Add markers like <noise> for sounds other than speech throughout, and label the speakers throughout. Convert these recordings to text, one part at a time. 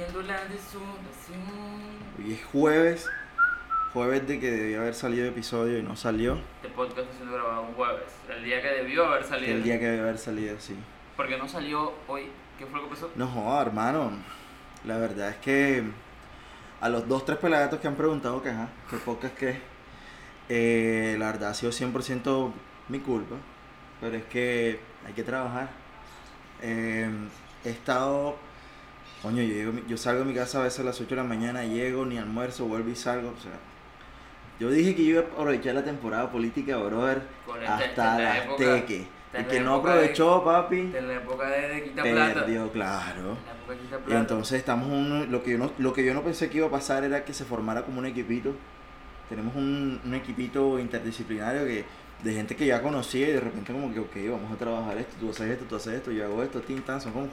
Speaker 1: viendo la.
Speaker 2: Hoy es jueves, jueves de que debió haber salido el episodio y no salió.
Speaker 1: Este podcast está siendo grabado un jueves, el día que debió haber salido.
Speaker 2: el día que debió haber salido, sí.
Speaker 1: Porque no salió hoy. ¿Qué fue lo que pasó?
Speaker 2: No joda, hermano. La verdad es que a los dos, tres pelagatos que han preguntado que ajá, que podcast que eh, la verdad ha sido 100% mi culpa. Pero es que hay que trabajar. Eh, he estado. Coño, yo, llego- yo salgo de mi casa a veces a las 8 de la mañana, llego, ni almuerzo, vuelvo y salgo. O sea, yo dije que iba a aprovechar la temporada política, brother,
Speaker 1: Con esta-
Speaker 2: hasta
Speaker 1: la
Speaker 2: las
Speaker 1: época-
Speaker 2: teques.
Speaker 1: esta
Speaker 2: El que no
Speaker 1: de-
Speaker 2: aprovechó, papi,
Speaker 1: En la época de, de Quita Plata.
Speaker 2: perdió, claro.
Speaker 1: En la época de Quita
Speaker 2: Y
Speaker 1: Plata.
Speaker 2: entonces estamos un, lo que yo no lo que yo no pensé que iba a pasar era que se formara como un equipito. Tenemos un, un equipito interdisciplinario que de gente que ya conocía y de repente como que ok, vamos a trabajar esto, tú haces esto, tú haces esto, yo hago esto, tin, tan, son como-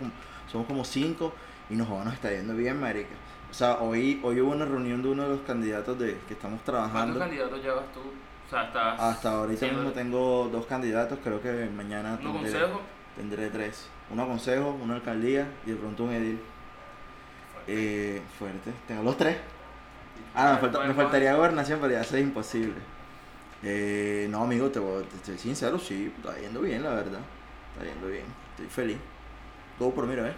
Speaker 2: somos como cinco y nos, nos está yendo bien, marica. O sea, hoy, hoy hubo una reunión de uno de los candidatos de que estamos
Speaker 1: ¿Cuántos
Speaker 2: trabajando.
Speaker 1: candidatos llevas tú? O sea, estás.
Speaker 2: Hasta ahorita
Speaker 1: siendo-
Speaker 2: mismo tengo dos candidatos, creo que mañana
Speaker 1: ¿Uno
Speaker 2: tendré,
Speaker 1: consejo?
Speaker 2: tendré tres. Uno a consejo, una alcaldía y de pronto un edil. Eh, fuerte. Tengo los tres. Ah, me, falta- me faltaría gobernación, pero ya eso es imposible. Eh, no, amigo, te, voy- te estoy sincero, sí, está yendo bien, la verdad. Está yendo bien. Estoy feliz. Go por mira, ¿eh?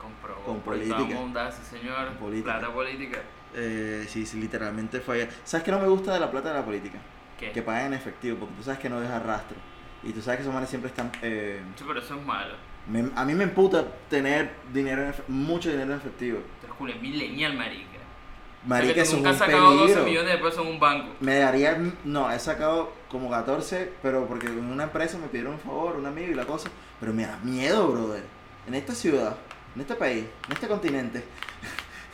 Speaker 1: Compró.
Speaker 2: Con política.
Speaker 1: Vamos a hundar, sí, señor.
Speaker 2: Política.
Speaker 1: Plata política.
Speaker 2: Eh, sí, sí, literalmente fue. ¿Sabes qué no me gusta de la plata de la política?
Speaker 1: ¿Qué?
Speaker 2: Que pagan en efectivo, porque tú sabes que no deja rastro. Y tú sabes que esos manes siempre están... eh,
Speaker 1: Sí, pero eso es malo.
Speaker 2: me- a mí me emputa tener dinero en mucho dinero en efectivo.
Speaker 1: Tú eres Julio millennial, marica.
Speaker 2: Marica, eso
Speaker 1: tú
Speaker 2: es
Speaker 1: nunca
Speaker 2: un
Speaker 1: has sacado 12
Speaker 2: peligro.
Speaker 1: millones de pesos en un banco.
Speaker 2: Me daría, no, he sacado como 14, pero porque en una empresa me pidieron un favor, un amigo y la cosa, pero me da miedo, brother. En esta ciudad, en este país, en este continente.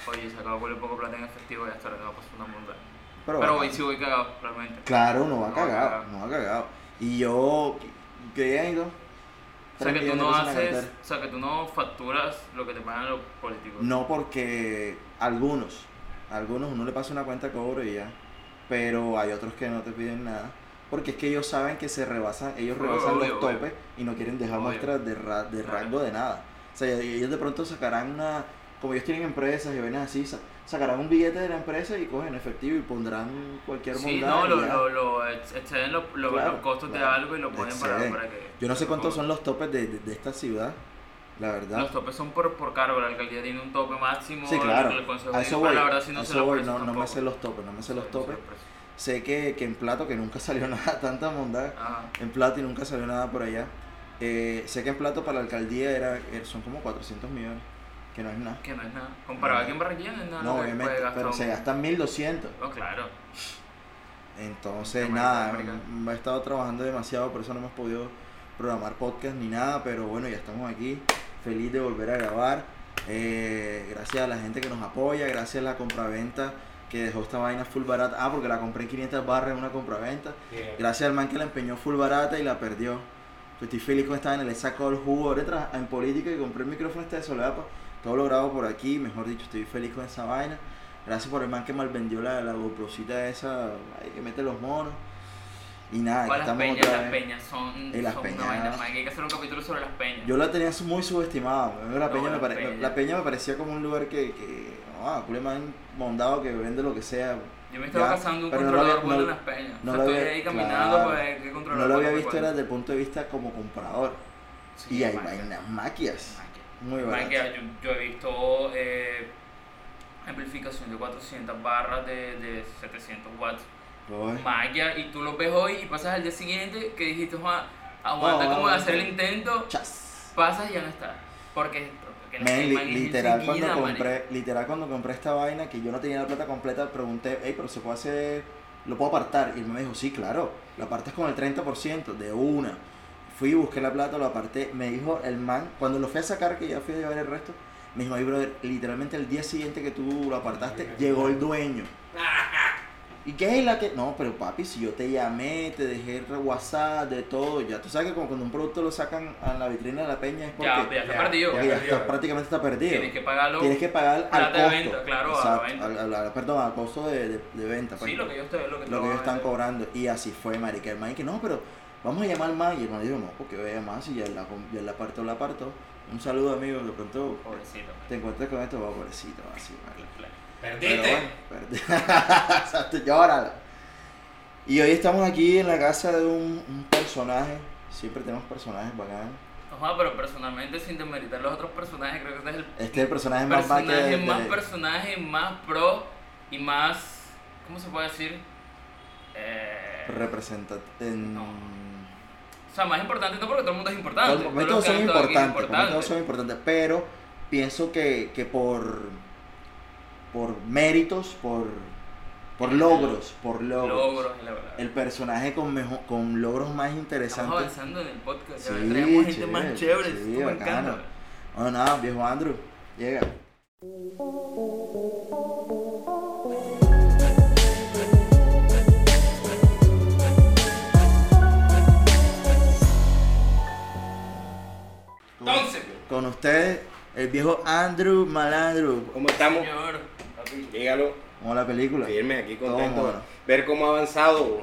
Speaker 1: Oye, se acabó un poco plata en efectivo y hasta ahora va a pasar una multa.
Speaker 2: Pero,
Speaker 1: Pero, hoy sí voy cagado, realmente.
Speaker 2: claro, no va
Speaker 1: No
Speaker 2: cagado,
Speaker 1: cagado.
Speaker 2: no va cagado. Y yo, ¿qué he ido?
Speaker 1: O sea, que tú no haces, o sea, que tú no facturas lo que te pagan los políticos.
Speaker 2: No porque algunos, algunos uno le pasa una cuenta de cobro y ya, pero hay otros que no te piden nada. Porque es que ellos saben que se rebasan, ellos rebasan
Speaker 1: obvio,
Speaker 2: los
Speaker 1: obvio.
Speaker 2: topes y no quieren dejar muestras de, ra- de rango de nada. O sea, ellos de pronto sacarán una, como ellos tienen empresas y ven así, sa- sacarán un billete de la empresa y cogen efectivo y pondrán cualquier
Speaker 1: Sí,
Speaker 2: bondad
Speaker 1: no, lo, lo, lo ex- exceden los, lo-
Speaker 2: Claro,
Speaker 1: los costos de
Speaker 2: claro.
Speaker 1: algo y lo ponen para, para que...
Speaker 2: Yo no sé cuántos son los topes de, de- de esta ciudad, la verdad.
Speaker 1: Los topes son por, por cargo, la alcaldía tiene un tope máximo.
Speaker 2: Sí, claro.
Speaker 1: El, consejo
Speaker 2: A eso voy,
Speaker 1: la verdad sí no
Speaker 2: a voy, no, no me sé los topes, no me sé los
Speaker 1: Sí,
Speaker 2: topes.
Speaker 1: sí.
Speaker 2: Sé que, que en Plato, que nunca <laughs> salió nada, tanta bondad,
Speaker 1: Ajá.
Speaker 2: en Plato y nunca salió nada por allá. Eh, sé que en Plato para la alcaldía era, eh, son como 400 millones, que no es nada.
Speaker 1: Que no es nada. Comparado aquí en Barranquilla no es nada.
Speaker 2: No, obviamente, pero
Speaker 1: un-
Speaker 2: se gastan 1200.
Speaker 1: No, claro.
Speaker 2: Entonces, nada,
Speaker 1: América.
Speaker 2: mm, he estado trabajando demasiado, por eso no hemos podido programar podcast ni nada, pero bueno, ya estamos aquí, feliz de volver a grabar. Eh, gracias a la gente que nos apoya, gracias a la compraventa que dejó esta vaina full barata. Ah, porque la compré en 500 barras en una compraventa. Gracias al man que la empeñó full barata y la perdió. Pues estoy feliz con esta vaina, le saco el jugo ahorita en política y compré el micrófono este de Solapa. Todo lo grabo por aquí, mejor dicho, estoy feliz con esa vaina. Gracias por el man que mal vendió la, la GoProcita esa, ahí que mete los monos. Y nada, aquí
Speaker 1: las
Speaker 2: estamos
Speaker 1: peñas,
Speaker 2: otra
Speaker 1: las peñas son,
Speaker 2: Y las
Speaker 1: son
Speaker 2: peñas.
Speaker 1: una vaina. man, Hay que hacer un capítulo sobre las peñas.
Speaker 2: Yo la tenía muy subestimada. La
Speaker 1: No,
Speaker 2: peña, me pare-
Speaker 1: Peña.
Speaker 2: la peña me parecía como un lugar que, que ah, man mondado que vende lo que sea.
Speaker 1: Yo me estaba
Speaker 2: Ya,
Speaker 1: cazando un
Speaker 2: pero no lo
Speaker 1: controlador
Speaker 2: había-
Speaker 1: bueno
Speaker 2: no-
Speaker 1: en las peñas.
Speaker 2: no
Speaker 1: o
Speaker 2: lo
Speaker 1: sea, estoy ahí caminando
Speaker 2: claro.
Speaker 1: para ver qué controlador
Speaker 2: No lo había visto era
Speaker 1: cuál.
Speaker 2: desde el punto de vista como comprador.
Speaker 1: Sí,
Speaker 2: y hay vainas maquias. Muy baratas.
Speaker 1: yo, yo he visto eh, amplificación de 400 barras de, de 700 watts.
Speaker 2: Uy.
Speaker 1: Magia, y tú lo ves hoy y pasas al día siguiente que dijiste, "Juan, aguanta
Speaker 2: No,
Speaker 1: como de hacer el intento,
Speaker 2: Chas.
Speaker 1: pasas y ya no está. Porque, porque la
Speaker 2: li- literal cuando compré, literal cuando compré esta vaina que yo no tenía la plata completa, pregunté, hey, pero se puede hacer, lo puedo apartar. Y él me dijo, sí, claro, lo apartas con el 30% de una. Fui, busqué la plata, lo aparté. Me dijo el man, cuando lo fui a sacar, que ya fui a llevar el resto, me dijo, ay, brother, literalmente el día siguiente que tú lo apartaste, llegó el dueño. <laughs> ¿Y qué es la que.? No, pero papi, si yo te llamé, te dejé el WhatsApp, de todo, ya tú sabes que como cuando un producto lo sacan a la vitrina de la peña es porque,
Speaker 1: Ya, ya está
Speaker 3: ya,
Speaker 1: perdido.
Speaker 2: ya está- prácticamente está perdido.
Speaker 1: Tienes que pagarlo.
Speaker 2: Tienes que pagar al
Speaker 1: plata de
Speaker 2: costo.
Speaker 1: venta, claro, a la venta.
Speaker 2: al- al- perdón, al costo de, de, de venta. pues,
Speaker 1: Sí, lo que ellos te lo que, te
Speaker 2: lo que ellos están cobrando. Y así fue, marica. El man que no, pero vamos a llamar más. Y el hermano dijo, no, porque voy a llamar si ya la, ya la parto, la parto. Un saludo, amigo, de pronto
Speaker 1: Pobrecito.
Speaker 2: te encuentras con esto, va, pobrecito, así, vale.
Speaker 3: Perdiste.
Speaker 2: bueno, llórala. <laughs> Y hoy estamos aquí en la casa de un, un personaje. Siempre tenemos personajes bacanos.
Speaker 1: Ajá, pero personalmente, sin demeritar los otros personajes, creo que este es el
Speaker 2: Este es el personaje más bacán
Speaker 1: personaje más
Speaker 2: de-
Speaker 1: personaje, más pro y más. ¿Cómo se puede decir? Eh,
Speaker 2: representa en
Speaker 1: No. o sea, más importante, no porque todo el mundo es importante.
Speaker 2: Todos-
Speaker 1: todos
Speaker 2: son importantes, todos son importantes, pero pienso que, que por por méritos, por por logros, por logros,
Speaker 1: Logros, la verdad.
Speaker 2: el personaje con mejor, con logros más
Speaker 1: Estamos
Speaker 2: interesantes.
Speaker 1: avanzando en el podcast. ya
Speaker 2: Sí,
Speaker 1: traemos gente más
Speaker 2: chévere, sí,
Speaker 1: me encanta.
Speaker 2: Bueno, nada, viejo Andrew, llega.
Speaker 1: Entonces,
Speaker 2: con ustedes, el viejo Andrew Malandro.
Speaker 3: ¿Cómo estamos?
Speaker 1: señor,
Speaker 3: Dígalo.
Speaker 2: ¿Cómo la película?
Speaker 3: Firme, aquí contento. Ver cómo ha avanzado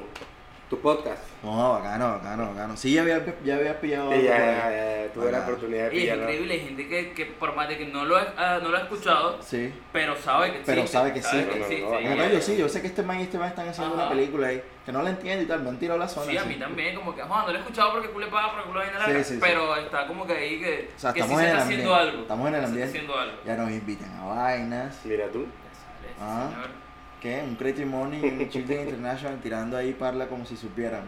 Speaker 3: tu podcast.
Speaker 2: No, bacano, bacano, bacano. Sí, ya había, ya había pillado
Speaker 3: Sí, ya, tuve la oportunidad de
Speaker 1: Y es
Speaker 3: pillarlo.
Speaker 1: increíble, hay gente que, que por más de que no lo, ha- ah, no lo ha escuchado,
Speaker 2: Sí.
Speaker 1: pero sabe que existe.
Speaker 2: Pero sabe que existe.
Speaker 1: que
Speaker 3: No, no,
Speaker 1: existe.
Speaker 3: no,
Speaker 1: Y-
Speaker 2: Bueno, yo sí, yo sé que este man y este man están haciendo
Speaker 1: Ajá.
Speaker 2: una película ahí, que no la entiendo y tal, me han tirado la zona.
Speaker 1: Sí, a mí también, como que, Juan, no lo he escuchado porque culo paga, porque culo
Speaker 2: Sí,
Speaker 1: larga,
Speaker 2: sí, sí.
Speaker 1: pero está como que ahí que,
Speaker 2: O sea,
Speaker 1: que sí
Speaker 2: estamos
Speaker 1: se está haciendo algo.
Speaker 2: Estamos en el ambiente.
Speaker 1: haciendo algo.
Speaker 2: Ya nos invitan a vainas.
Speaker 3: Mira tú.
Speaker 2: Ah.
Speaker 1: señor.
Speaker 2: ¿Qué? Un Creative Money y un <laughs> Children International tirando ahí parla como si supieran.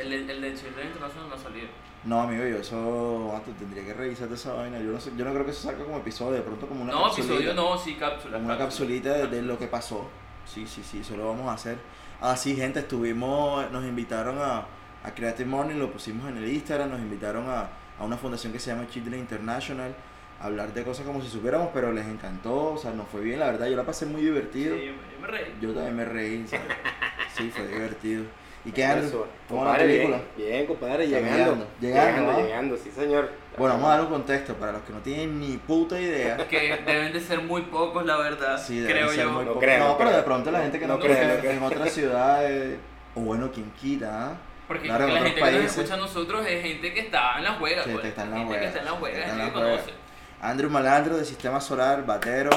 Speaker 1: El, de- el de Children International no ha salido.
Speaker 2: No, amigo, yo eso, ah, tendría que revisar esa vaina. Yo no, sé, yo no creo que eso salga como episodio, de pronto como una
Speaker 1: no,
Speaker 2: capsulita.
Speaker 1: episodio no, sí, cápsula.
Speaker 2: Como una capsulita de, de lo que pasó. Sí, sí, sí, eso lo vamos a hacer. Ah, sí, gente, estuvimos, nos invitaron a, a Creative Morning, lo pusimos en el Instagram, nos invitaron a, a una fundación que se llama Children International, hablar de cosas como si supiéramos, pero les encantó, o sea, nos fue bien, la verdad, yo la pasé muy
Speaker 1: Sí,
Speaker 2: divertido.
Speaker 1: yo, me- yo me reí.
Speaker 2: Yo también me reí, ¿sabes? <laughs> sí, fue divertido. ¿Y qué. Andrew? ¿Cómo la película?
Speaker 3: Bien, bien, compadre, llegando.
Speaker 2: llegando, llegando,
Speaker 3: Llegando,
Speaker 2: ¿ah?
Speaker 3: llegando, sí, señor.
Speaker 2: Bueno, vamos a dar un contexto para los que no tienen ni puta idea.
Speaker 1: Que deben de ser muy pocos, la verdad.
Speaker 2: Sí, deben
Speaker 1: creo
Speaker 2: ser
Speaker 1: yo.
Speaker 2: muy
Speaker 3: No creo,
Speaker 2: no,
Speaker 3: no
Speaker 2: pero
Speaker 3: creo.
Speaker 2: de pronto la gente que no, cree
Speaker 3: creo.
Speaker 2: en otras ciudades, o bueno, quien quita, ¿ah?
Speaker 1: Porque
Speaker 2: Claro,
Speaker 1: la
Speaker 2: en
Speaker 1: gente
Speaker 2: otros
Speaker 1: que nos
Speaker 2: países.
Speaker 1: escucha a nosotros es gente que está en la juega.
Speaker 2: Sí,
Speaker 1: pues.
Speaker 2: que está en la
Speaker 1: gente que está en la
Speaker 2: que
Speaker 1: juega,
Speaker 2: está en
Speaker 1: gente que conoce.
Speaker 2: Andrew Malandro de Sistema Solar, batero,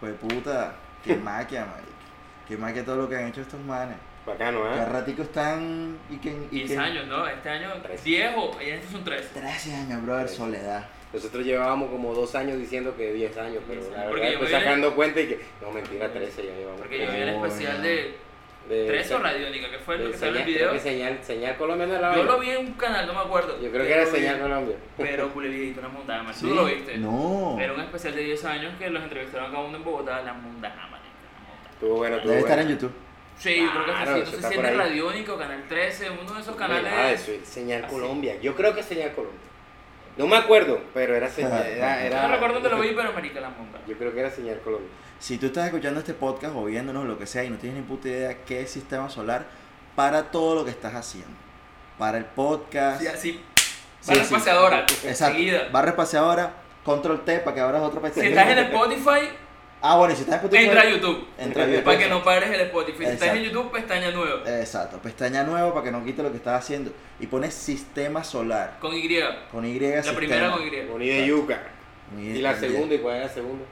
Speaker 2: pues puta, qué <laughs> maquia, marica. Qué maquia todo lo que han hecho estos manes.
Speaker 3: Bacano, ¿eh?
Speaker 2: ratico están y que... Y
Speaker 1: 10
Speaker 2: que
Speaker 1: años, ¿no? Este año
Speaker 3: Trece.
Speaker 1: 10 o y estos son 3.
Speaker 2: 13 años, brother,
Speaker 3: Trece.
Speaker 2: soledad.
Speaker 3: Nosotros llevábamos como dos años diciendo que 10 años, pero
Speaker 1: Diez
Speaker 3: la
Speaker 1: años.
Speaker 3: verdad
Speaker 1: Porque yo
Speaker 3: después
Speaker 1: me vi-
Speaker 3: sacando cuenta y que, no, mentira, 13 ya llevamos.
Speaker 1: Porque yo vi el especial de
Speaker 3: De-
Speaker 1: 13 o Radiónica, que fue
Speaker 3: de
Speaker 1: lo que sale en el
Speaker 3: señal-
Speaker 1: video.
Speaker 3: creo que señal, señal Colombia no era
Speaker 1: Yo lo vi en un canal, no me acuerdo.
Speaker 3: Yo creo que era
Speaker 1: lo vi,
Speaker 3: señal Colombia. <laughs>
Speaker 1: Pero Culevidito, una mundana, man.
Speaker 2: ¿Sí?
Speaker 1: ¿Tú lo viste?
Speaker 2: No.
Speaker 1: Era un especial de 10 años que los entrevistaron cada uno en Bogotá, la mundana, man.
Speaker 3: Estuvo bueno, estuvo
Speaker 2: Debe estar en. YouTube.
Speaker 1: Sí, yo creo que
Speaker 3: Claro,
Speaker 1: sí. No sé
Speaker 3: está
Speaker 1: si es Canal 13, uno de esos canales.
Speaker 3: eso, es señal
Speaker 1: así.
Speaker 3: Colombia. Yo creo que es señal Colombia. No me acuerdo, pero era señal. Era,
Speaker 1: Yo
Speaker 3: era-
Speaker 1: no recuerdo dónde lo vi, pero Marica la monta.
Speaker 3: Yo creo que era señal Colombia.
Speaker 2: Si tú estás escuchando este podcast o viéndonos lo que sea y no tienes ni puta idea qué es Sistema Solar, para todo lo que estás haciendo. Para el podcast.
Speaker 1: Sí, así.
Speaker 2: Sí,
Speaker 1: Barra
Speaker 2: sí.
Speaker 1: espaciadora,
Speaker 2: Exacto. Barra espaciadora, control T para que abras otro
Speaker 1: Si
Speaker 2: pestaña.
Speaker 1: estás en Spotify,
Speaker 2: Ah, bueno, y si estás en Spotify.
Speaker 1: entra a YouTube.
Speaker 2: Entra a YouTube.
Speaker 1: Para que no pares el Spotify. Si estás en. YouTube, pestaña nueva.
Speaker 2: Exacto, pestaña nueva para que no quite lo que estás haciendo. Y pones sistema solar.
Speaker 1: Con Y.
Speaker 2: Con Y.
Speaker 1: La
Speaker 2: sistema.
Speaker 1: primera con Y.
Speaker 3: Bonita de yuca.
Speaker 2: Con
Speaker 3: Y la segunda, ¿y cuál la segunda?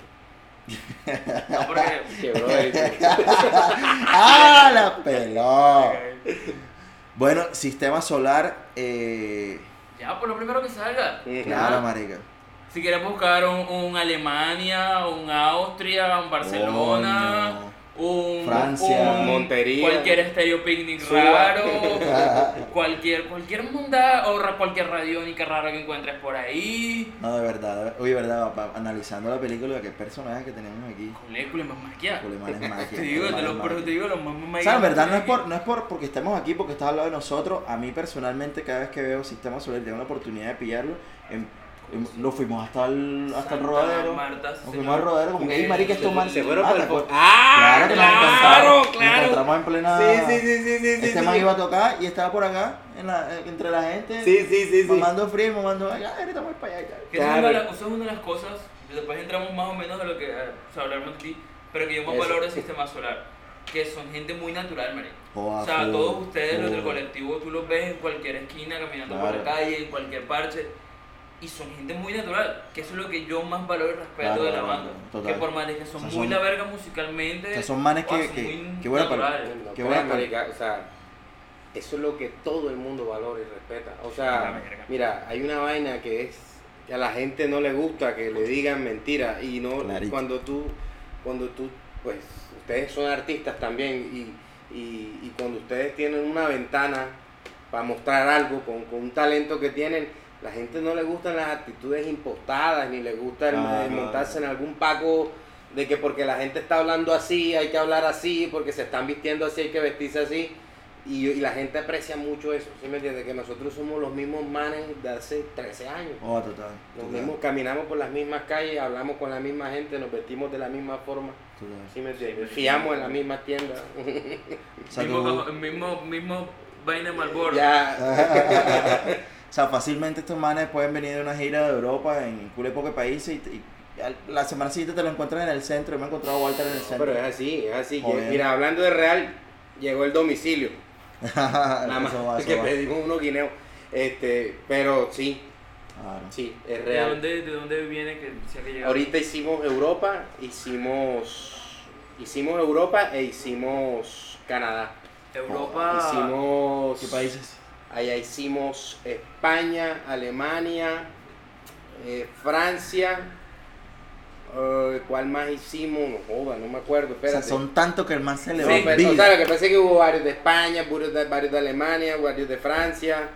Speaker 1: No, porque. <laughs> <laughs>
Speaker 2: ¡Ah, la peló! Bueno, sistema solar. Eh,
Speaker 1: Ya, por lo primero que salga.
Speaker 2: claro, marica.
Speaker 1: Si quieres buscar un, un Alemania, un Austria, un Barcelona, un
Speaker 2: Francia.
Speaker 1: un
Speaker 3: Montería.
Speaker 1: cualquier estéreo picnic
Speaker 3: Suba.
Speaker 1: raro, <laughs> cualquier cualquier munda o ra- cualquier radiónica rara que encuentres por ahí.
Speaker 2: No, de verdad. de- Oye, verdad, papá, analizando la película, qué personajes que tenemos aquí.
Speaker 1: Colécula más maquia.
Speaker 2: Culemanes <laughs> magia.
Speaker 1: Te digo, te lo, pero
Speaker 2: magia.
Speaker 1: te digo, los más
Speaker 2: O
Speaker 1: más
Speaker 2: sea, en verdad no es por, no es por porque estemos aquí, porque estás al lado de nosotros. A mí personalmente, cada vez que veo Sistema Solar tengo la oportunidad de pillarlo, em- em- lo fuimos hasta el, hasta el rodadero.
Speaker 1: Marta,
Speaker 2: Nos fuimos al rodadero, como que, hey, marica, esto man.
Speaker 3: Se fueron por
Speaker 2: ¿te
Speaker 3: el? ¡Ah!
Speaker 2: Claro que nos
Speaker 3: claro,
Speaker 2: nos
Speaker 3: claro.
Speaker 2: encontramos en plena.
Speaker 3: Sí, sí, sí, sí, sí.
Speaker 2: Este
Speaker 3: sí,
Speaker 2: man
Speaker 3: sí.
Speaker 2: iba a tocar y estaba por acá, en la, eh, entre la gente.
Speaker 3: Sí, sí, sí, sí.
Speaker 2: Mamando frío, mamando. Ay, ahorita voy para allá.
Speaker 1: Es
Speaker 3: Claro.
Speaker 1: una de las- esa es una de las cosas, después entramos más o menos de lo que, o sea, hablaremos aquí, pero que yo más
Speaker 3: Eso.
Speaker 1: valoro el sistema solar. que son gente muy natural, marico.
Speaker 2: Joda,
Speaker 1: O sea,
Speaker 2: full,
Speaker 1: todos ustedes, los del colectivo, tú los ves en cualquier esquina, caminando por
Speaker 2: Claro.
Speaker 1: la calle, en cualquier parche. Y son gente muy natural, que eso es lo que yo más valoro y respeto
Speaker 2: Claro,
Speaker 1: de la banda.
Speaker 2: total.
Speaker 1: Que por más de que son
Speaker 2: O sea,
Speaker 1: muy
Speaker 2: son-
Speaker 1: la verga musicalmente.
Speaker 2: o sea, son manes que-
Speaker 1: son
Speaker 2: que-
Speaker 1: muy
Speaker 2: que buena para-.
Speaker 3: No, creas,
Speaker 2: buena
Speaker 3: marica, o sea, eso es lo que todo el mundo valora y respeta. O sea, mira, hay una vaina que es que a la gente no le gusta que le digan mentira y no
Speaker 2: Clarito.
Speaker 3: cuando tú cuando tú pues ustedes son artistas también y, y, y cuando ustedes tienen una ventana para mostrar algo con, con un talento que tienen la gente no le gustan las actitudes impostadas ni le gusta el- el montarse en algún paco de que porque la gente está hablando así hay que hablar así porque se están vistiendo así hay que vestirse así y, y la gente aprecia mucho eso ¿sí me entiendes? que nosotros somos los mismos manes de hace 13 años
Speaker 2: Oh, total.
Speaker 3: los
Speaker 2: total,
Speaker 3: mismos caminamos por las mismas calles hablamos con la misma gente nos vestimos de la misma forma
Speaker 2: total.
Speaker 3: ¿sí me entiendes? fiamos en la misma tienda
Speaker 1: mismo, mismo, mismo vaina Marlboro.
Speaker 3: ya <laughs> <laughs>
Speaker 2: sea, fácilmente estos manes pueden venir de una gira de Europa en cule pocos países y, la semana siguiente te lo encuentras en el centro. Yo me he encontrado a Walter en el centro.
Speaker 3: pero es así es así que-
Speaker 2: Joder.
Speaker 3: mira hablando de real llegó el domicilio <laughs> nada más
Speaker 2: va,
Speaker 3: que
Speaker 2: va.
Speaker 3: pedimos unos guineos este pero sí
Speaker 2: Claro.
Speaker 3: sí es
Speaker 1: ¿De
Speaker 3: real
Speaker 1: dónde, ¿De dónde viene que decía que llegaba?
Speaker 3: Ahorita hicimos Europa, hicimos hicimos Europa e hicimos Canadá.
Speaker 1: Europa.
Speaker 3: Hicimos
Speaker 2: ¿Qué países?
Speaker 3: Allá hicimos España, Alemania, eh, Francia. eh, ¿Cuál más hicimos? No joda, no me acuerdo.
Speaker 2: O sea,
Speaker 3: Espérate.
Speaker 2: son tantos que el man se le va
Speaker 3: pero, o sea, lo que pasa es que hubo varios de España, varios de, varios de Alemania, varios de Francia.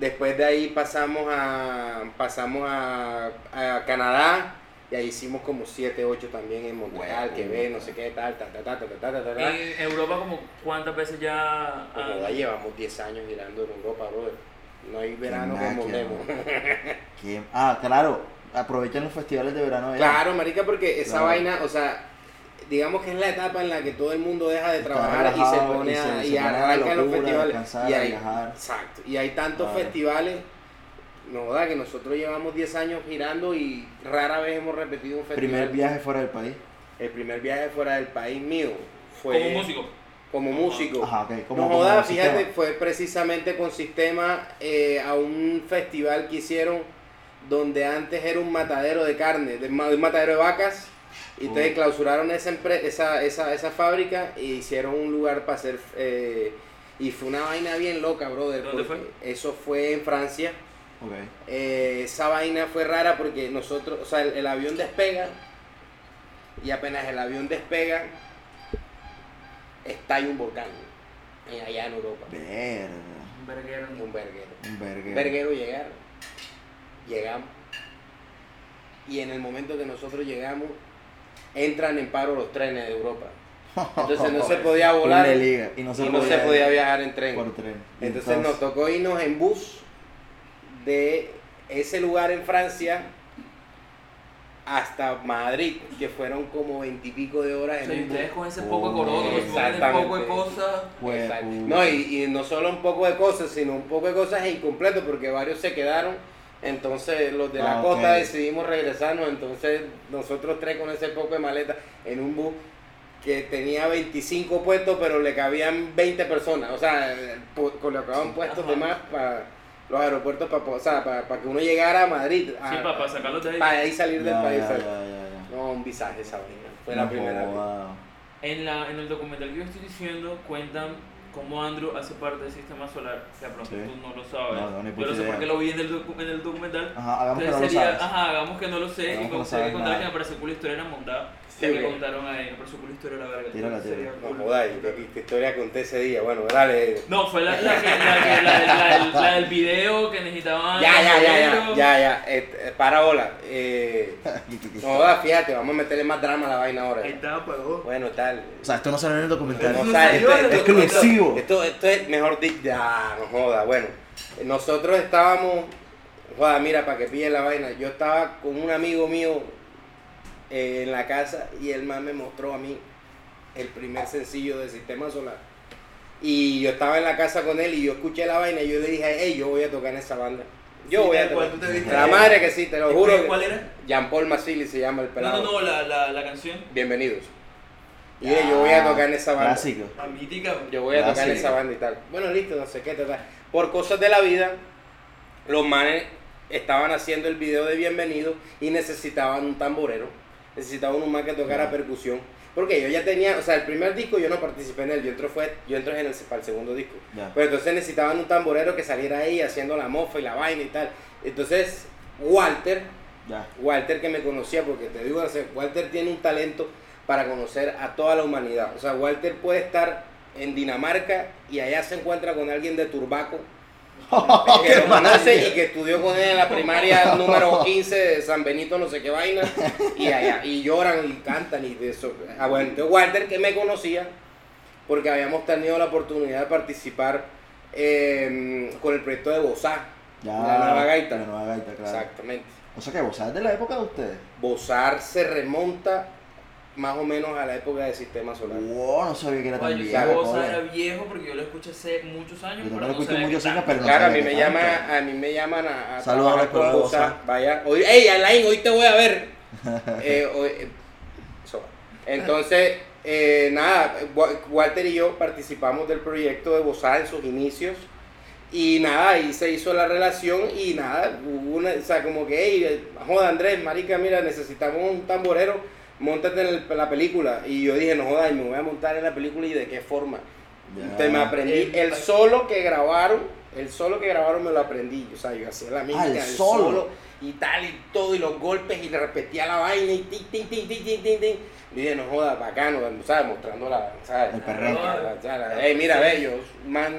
Speaker 3: Después de ahí pasamos a pasamos a, a Canadá y ahí hicimos como 7, 8 también en Montreal,
Speaker 2: bueno,
Speaker 3: Quebec, no sé qué, tal, tal, tal, tal, tal, tal, tal. tal.
Speaker 1: ¿En Europa como cuántas veces ya...? Como
Speaker 3: ya llevamos 10 años girando en Europa, brother. No hay verano como
Speaker 2: volvemos. <laughs> Ah, claro. Aprovechan los festivales de verano. Allá.
Speaker 3: Claro, marica, porque esa
Speaker 2: claro.
Speaker 3: vaina, o sea, digamos que es la etapa en la que todo el mundo deja de trabajar y se pone
Speaker 2: y
Speaker 3: a,
Speaker 2: se
Speaker 3: y
Speaker 2: se
Speaker 3: arranca los festivales. Y hay, exacto. Y hay tantos
Speaker 2: claro.
Speaker 3: festivales no da que nosotros llevamos 10 años girando y rara vez hemos repetido un festival.
Speaker 2: Primer viaje fuera del país.
Speaker 3: El primer viaje fuera del país mío fue
Speaker 1: Como músico.
Speaker 3: como músico.
Speaker 2: Ajá, ok. Como,
Speaker 3: no
Speaker 2: como
Speaker 3: joda,
Speaker 2: sistema.
Speaker 3: fíjate, fue precisamente con sistema eh, a un festival que hicieron donde antes era un matadero de carne, de, un matadero de vacas, y entonces
Speaker 2: Oh.
Speaker 3: clausuraron esa, esa, esa, esa fábrica y hicieron un lugar para hacer... eh, y fue una vaina bien loca, brother.
Speaker 1: ¿Dónde
Speaker 3: porque Eso fue en Francia. Eh, esa vaina fue rara porque nosotros, o sea, el, el avión despega y apenas el avión despega, estalla un volcán eh, allá en Europa.
Speaker 2: Verga.
Speaker 1: Un verguero.
Speaker 3: Un verguero.
Speaker 2: Un
Speaker 3: verguero llegar. Llegamos. Y en el momento que nosotros llegamos, entran en paro los trenes de Europa. Entonces no se <laughs> podía volar
Speaker 2: liga. Y no se,
Speaker 3: y no se podía viajar en tren.
Speaker 2: por tren. Y
Speaker 3: Entonces nos tocó irnos en bus de ese lugar en Francia hasta Madrid, que fueron como veintipico de horas
Speaker 1: O
Speaker 3: en
Speaker 1: sea,
Speaker 3: un bus.
Speaker 1: ustedes con ese poco de
Speaker 2: Oh,
Speaker 3: exactamente.
Speaker 1: poco de cosas.
Speaker 2: Pues,
Speaker 3: No, y, y no solo un poco de cosas, sino un poco de cosas incompleto, porque varios se quedaron. Entonces los de la
Speaker 2: Ah,
Speaker 3: costa decidimos regresarnos. Entonces nosotros tres con ese poco de maleta en un bus que tenía 25 puestos, pero le cabían 20 personas. O sea, colocaban puestos de
Speaker 1: Ajá.
Speaker 3: más para los aeropuertos, para, o sea, para, para que uno llegara a Madrid.
Speaker 1: Sí,
Speaker 3: a-
Speaker 1: para, sacarlos de ahí.
Speaker 3: para ahí salir del
Speaker 2: ya,
Speaker 3: país.
Speaker 2: ya, ya.
Speaker 3: No, un visaje esa vaina. Fue
Speaker 2: No
Speaker 3: la primera vez.
Speaker 2: joda.
Speaker 1: En, la, en el documental que yo estoy diciendo, cuentan cómo Andrew hace parte del sistema solar. Que de pronto
Speaker 2: Sí.
Speaker 1: tú no lo sabes.
Speaker 2: No, no,
Speaker 1: yo lo sé
Speaker 2: idea.
Speaker 1: porque lo vi en el, docu- en el documental.
Speaker 2: Ajá, hagamos que
Speaker 1: Entonces
Speaker 2: no lo
Speaker 1: sería,
Speaker 2: sabes.
Speaker 1: ajá, hagamos que no lo sé
Speaker 2: Hagamos
Speaker 1: y
Speaker 2: que no sabes
Speaker 1: que contar que me pareció cool historia era montada.
Speaker 3: Sí, bien.
Speaker 1: contaron ahí, me pareció cool historia la verga. Entonces sería
Speaker 2: tírala.
Speaker 3: No ¿qué, qué historia conté ese día? Bueno, dale.
Speaker 1: No, fue la, la, que- la, que- la, del- la del- la del video que necesitaban.
Speaker 3: Ya, ya, ya, ya, ya, ya. Eh, eh, para hola. Eh, <laughs> no jodas, fíjate, vamos a meterle más drama a la vaina ahora.
Speaker 1: Ahí está, apagó.
Speaker 3: Bueno, tal.
Speaker 2: O sea, esto no sale en el documental.
Speaker 3: No,
Speaker 1: el
Speaker 3: esto-
Speaker 2: exclusivo.
Speaker 3: Esto, esto es mejor dicho. Ya, no joda. Bueno, nosotros estábamos. Joda, mira, para que pille la vaina. Yo estaba con un amigo mío eh, en la casa y el man me mostró a mí el primer sencillo del sistema solar. Y yo estaba en la casa con él y yo escuché la vaina y yo le dije, hey, yo voy a tocar en esa banda. Yo
Speaker 1: Sí,
Speaker 3: voy a tocar.
Speaker 1: cual, te.
Speaker 3: La madre que sí, te lo
Speaker 1: ¿Y
Speaker 3: juro.
Speaker 1: cuál-
Speaker 3: que-
Speaker 1: ¿Cuál era?
Speaker 3: Jean Paul Masili se llama el
Speaker 1: No,
Speaker 3: pelado.
Speaker 1: no, no, la, la, la canción.
Speaker 3: Bienvenidos. Y dije, yo voy a tocar en esa banda.
Speaker 2: Clásico.
Speaker 1: La mítica.
Speaker 3: Yo voy a tocar en esa banda y tal. Bueno, listo, no sé qué, tal. Por cosas de la vida, los manes estaban haciendo el video de bienvenido y necesitaban un tamborero. Necesitaban un man que tocara percusión. Porque yo ya tenía, o sea, el primer disco yo no participé en él, yo entré, fue, yo entré en el, para el segundo disco. Pero entonces necesitaban un tamborero que saliera ahí haciendo la mofa y la vaina y tal. Entonces, Walter. Walter que me conocía, porque te digo, Walter tiene un talento para conocer a toda la humanidad. O sea, Walter puede estar en Dinamarca y allá se encuentra con alguien de Turbaco <laughs> que lo conoce y que estudió con él en la primaria <laughs> número 15 de San Benito, no sé qué vaina, y allá, y lloran y cantan y de eso. Ah, bueno, entonces Walter que me conocía, porque habíamos tenido la oportunidad de participar eh, con el proyecto de Bozá,
Speaker 2: Ya.
Speaker 3: la nueva gaita.
Speaker 2: La nueva gaita, claro.
Speaker 3: Exactamente.
Speaker 2: O sea que vos sabes de la época de ustedes.
Speaker 3: Bozar se remonta más o menos a la época del sistema solar.
Speaker 2: Wow, no sabía que era tan
Speaker 1: Oye, yo
Speaker 2: viejo. joder.
Speaker 1: era viejo porque yo lo escuché hace muchos años.
Speaker 2: Yo
Speaker 1: pero
Speaker 2: lo
Speaker 1: no
Speaker 2: escuché muchos años, pero no
Speaker 3: Claro, a mí me llama, a mí me llaman a, a
Speaker 2: Saludos a.
Speaker 3: Bozá. Vaya, hoy, hey Alain, hoy te voy a ver. <laughs> Eh, hoy- eh. Entonces, eh, nada, Wa- Walter y yo participamos del proyecto de Bozá en sus inicios. Y nada, ahí se hizo la relación y nada, hubo una, o sea, como que, hey, joda Andrés, marica, mira, necesitamos un tamborero, montate en el- la película. Y yo dije, no joda, y me voy a montar en la película y de qué forma. Entonces me aprendí
Speaker 1: El-
Speaker 3: el solo que grabaron, el solo que grabaron me lo aprendí, o sea, yo hacía la mímica
Speaker 2: Ah, el
Speaker 3: del
Speaker 2: solo.
Speaker 3: solo. y tal y todo y los golpes y le repetía la vaina y tin tin tin tin tin tin tin. Y dije, no joda, bacano, ¿sabes? Mostrando la, ¿sabes?
Speaker 2: El perreo.
Speaker 3: La- la- la- Ey, mira, ve, yo, un man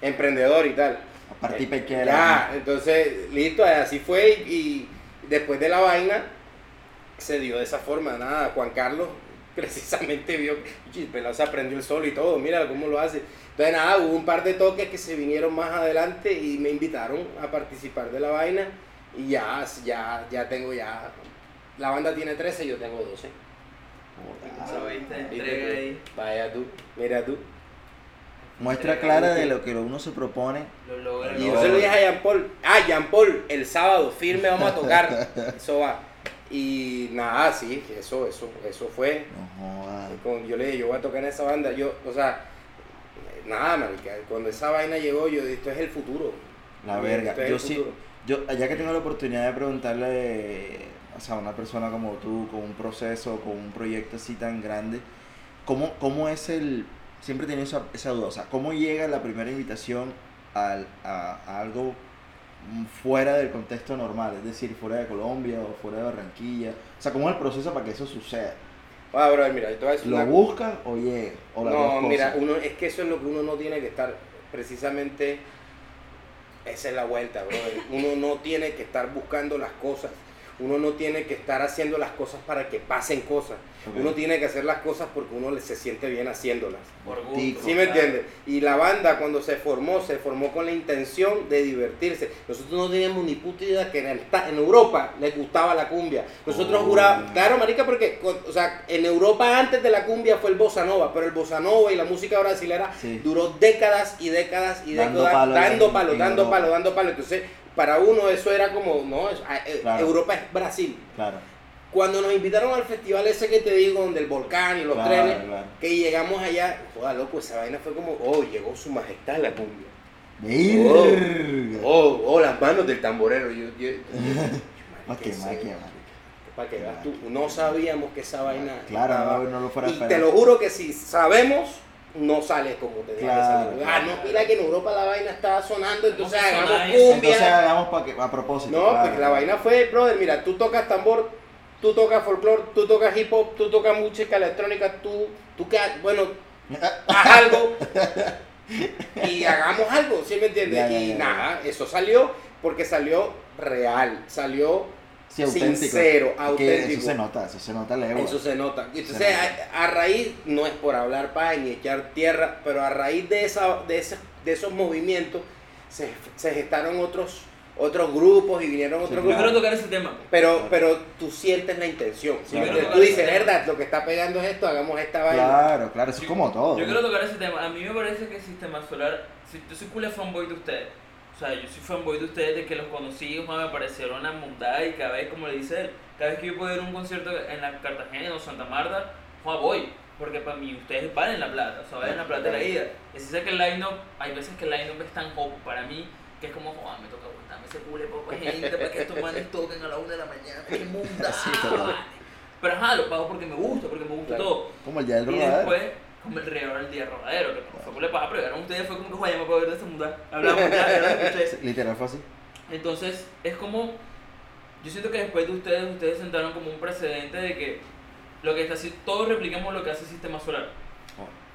Speaker 3: emprendedor y tal.
Speaker 2: A partir
Speaker 3: Eh,
Speaker 2: pequeña.
Speaker 3: Ya, entonces, listo, así fue y, y después de la vaina se dio de esa forma, nada, Juan Carlos <laughs> precisamente vio, "Uy, el pelado se aprendió el solo y todo, mira cómo lo hace. Entonces nada, hubo un par de toques que se vinieron más adelante y me invitaron a participar de la vaina y ya, ya, ya tengo ya, la banda tiene 13, yo tengo 12.
Speaker 1: Eso, ¿viste?
Speaker 3: ¿Viste
Speaker 1: Entrega
Speaker 3: tú?
Speaker 1: ahí.
Speaker 3: Vaya tú, mira tú.
Speaker 2: Muestra clara de lo que uno se propone.
Speaker 1: Lo logra.
Speaker 3: Y
Speaker 2: No.
Speaker 3: yo se lo dije a Jean Paul, ah, Jean Paul, el sábado, firme, vamos a tocar. <laughs> Eso va. Y nada, sí, eso, eso, eso fue.
Speaker 2: No
Speaker 3: Yo le dije, yo voy a tocar en esa banda. Yo, o sea, nada, marica. Cuando esa vaina llegó, yo dije, esto es el futuro.
Speaker 2: La verga. Yo sí, yo, ya que tengo la oportunidad de preguntarle o sea, a una persona como tú, con un proceso, con un proyecto así tan grande, ¿cómo, cómo es el... Siempre he tenido esa, esa duda, o sea, ¿cómo llega la primera invitación al, a, a algo fuera del contexto normal? Es decir, fuera de Colombia o fuera de Barranquilla. O sea, ¿cómo es el proceso para que eso suceda?
Speaker 3: Ah, bro, mira, yo te voy a decir
Speaker 2: ¿Lo
Speaker 3: una
Speaker 2: buscan o llega? O
Speaker 3: No, mira, uno, es que eso es lo que uno no tiene que estar, precisamente, esa es la vuelta, bro. Uno no tiene que estar buscando las cosas, uno no tiene que estar haciendo las cosas para que pasen cosas, uno tiene que hacer las cosas porque uno se siente bien haciéndolas.
Speaker 1: Por gusto.
Speaker 3: ¿Sí me entiendes? Y la banda cuando se formó, se formó con la intención de divertirse. Nosotros no teníamos ni puta idea que en, el- en Europa les gustaba la cumbia. Nosotros
Speaker 2: Oh.
Speaker 3: jurábamos, claro, marica, porque, con- o sea, en Europa antes de la cumbia fue el bossa nova, pero el bossa nova y la música brasilera
Speaker 2: Sí.
Speaker 3: duró décadas y décadas y
Speaker 2: Dando
Speaker 3: décadas
Speaker 2: palo
Speaker 3: dando
Speaker 2: en-
Speaker 3: palo,
Speaker 2: en
Speaker 3: dando
Speaker 2: Europa.
Speaker 3: palo, dando palo. Entonces, para uno eso era como, no, es- a- eh,
Speaker 2: Claro.
Speaker 3: Europa es Brasil.
Speaker 2: Claro,
Speaker 3: Cuando nos invitaron al festival ese que te digo, donde el volcán y los
Speaker 2: claro,
Speaker 3: trenes, que llegamos allá, joda loco, esa vaina fue como, oh, llegó su majestad la cumbia.
Speaker 2: Verga.
Speaker 3: Oh, oh, las manos del tamborero. Yo, yo. Para que veas tú, no sabíamos que esa vaina.
Speaker 2: Claro, no, no lo fuera
Speaker 3: y te lo juro que si sabemos, no sale como te diga
Speaker 2: Claro,
Speaker 3: que sale. Ah, no, mira que en Europa la vaina estaba sonando, entonces
Speaker 1: No
Speaker 3: hagamos cumbia.
Speaker 2: Entonces hagamos pa que, a propósito.
Speaker 3: No,
Speaker 2: claro.
Speaker 3: pues la vaina fue, brother, mira, tú tocas tambor, tú tocas folclore, tú tocas hip hop, tú tocas música electrónica, tú, tú que, bueno, haz algo <laughs> y hagamos algo, ¿sí me entiendes?
Speaker 2: Ya, ya,
Speaker 3: y
Speaker 2: ya,
Speaker 3: nada, eso salió porque salió real, salió
Speaker 2: Sí, auténtico.
Speaker 3: sincero,
Speaker 2: que
Speaker 3: auténtico.
Speaker 2: Eso se nota, eso se nota legua.
Speaker 3: Eso se nota. Y Entonces,
Speaker 2: Se nota.
Speaker 3: a, a raíz, no es por hablar paz ni echar tierra, pero a raíz de, esa, de, ese- de esos movimientos se, se gestaron otros, otros grupos y vinieron
Speaker 2: Sí,
Speaker 3: otros
Speaker 1: Yo
Speaker 2: claro.
Speaker 3: grupos.
Speaker 1: quiero tocar ese tema.
Speaker 3: Pero, pero tú sientes la intención. ¿sí
Speaker 2: Claro.
Speaker 3: Tú dices, verdad, lo que está pegando es esto, hagamos esta vaina.
Speaker 2: Claro, claro, eso es como todo.
Speaker 1: Yo quiero tocar ese tema. A mí me parece que el sistema solar. Si, yo soy cool fanboy de ustedes. O sea, yo soy fanboy de ustedes de que los conocí, joder, me parecieron una montada y cada vez, como le dice él, cada vez que yo puedo ir a un concierto en la Cartagena o Santa Marta, joder, voy. porque para mí ustedes valen la plata, o sea, valen la plata de la ida. Si sé que el line-up, hay veces que el line-up es tan hopo para mí, que es como, me toca aguantarme ese cule poco gente para que estos manes toquen a la una de la mañana, qué <laughs> munda.
Speaker 2: Sí.
Speaker 1: Pero ajá, lo pago porque me gusta, porque me gusta
Speaker 3: Claro.
Speaker 1: todo.
Speaker 2: Como el día del
Speaker 1: Y después, como el río del día rodadero, que no fue cule paja, pero llegaron ustedes, fue como que, joder, ya me puedo ver de esta muda. Hablamos ya, ya escuché. <laughs>
Speaker 2: Literal fue así.
Speaker 1: Entonces, es como. Yo siento que después de ustedes, ustedes sentaron como un precedente de que lo que está haciendo, todos repliquemos lo que hace Sistema Solar.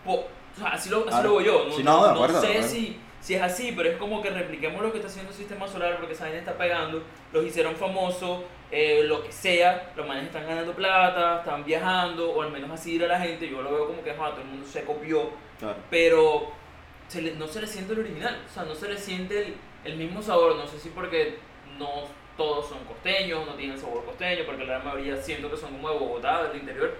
Speaker 1: Po- o sea, así lo, así lo veo yo. No,
Speaker 2: Sí, no, acuerdo, de
Speaker 1: sé si, si es así, pero es como que repliquemos lo que está haciendo Sistema Solar porque esa vaina está pegando, los hicieron famosos, eh, lo que sea, los manes están ganando plata, están viajando, o al menos así ir a la gente. Yo lo veo como que ah, todo el mundo se copió
Speaker 2: Claro.
Speaker 1: pero se le- no se le siente el original, o sea, no se le siente el, el mismo sabor, no sé si porque no todos son costeños, no tienen sabor costeño, porque la mayoría siento que son como de Bogotá, del interior,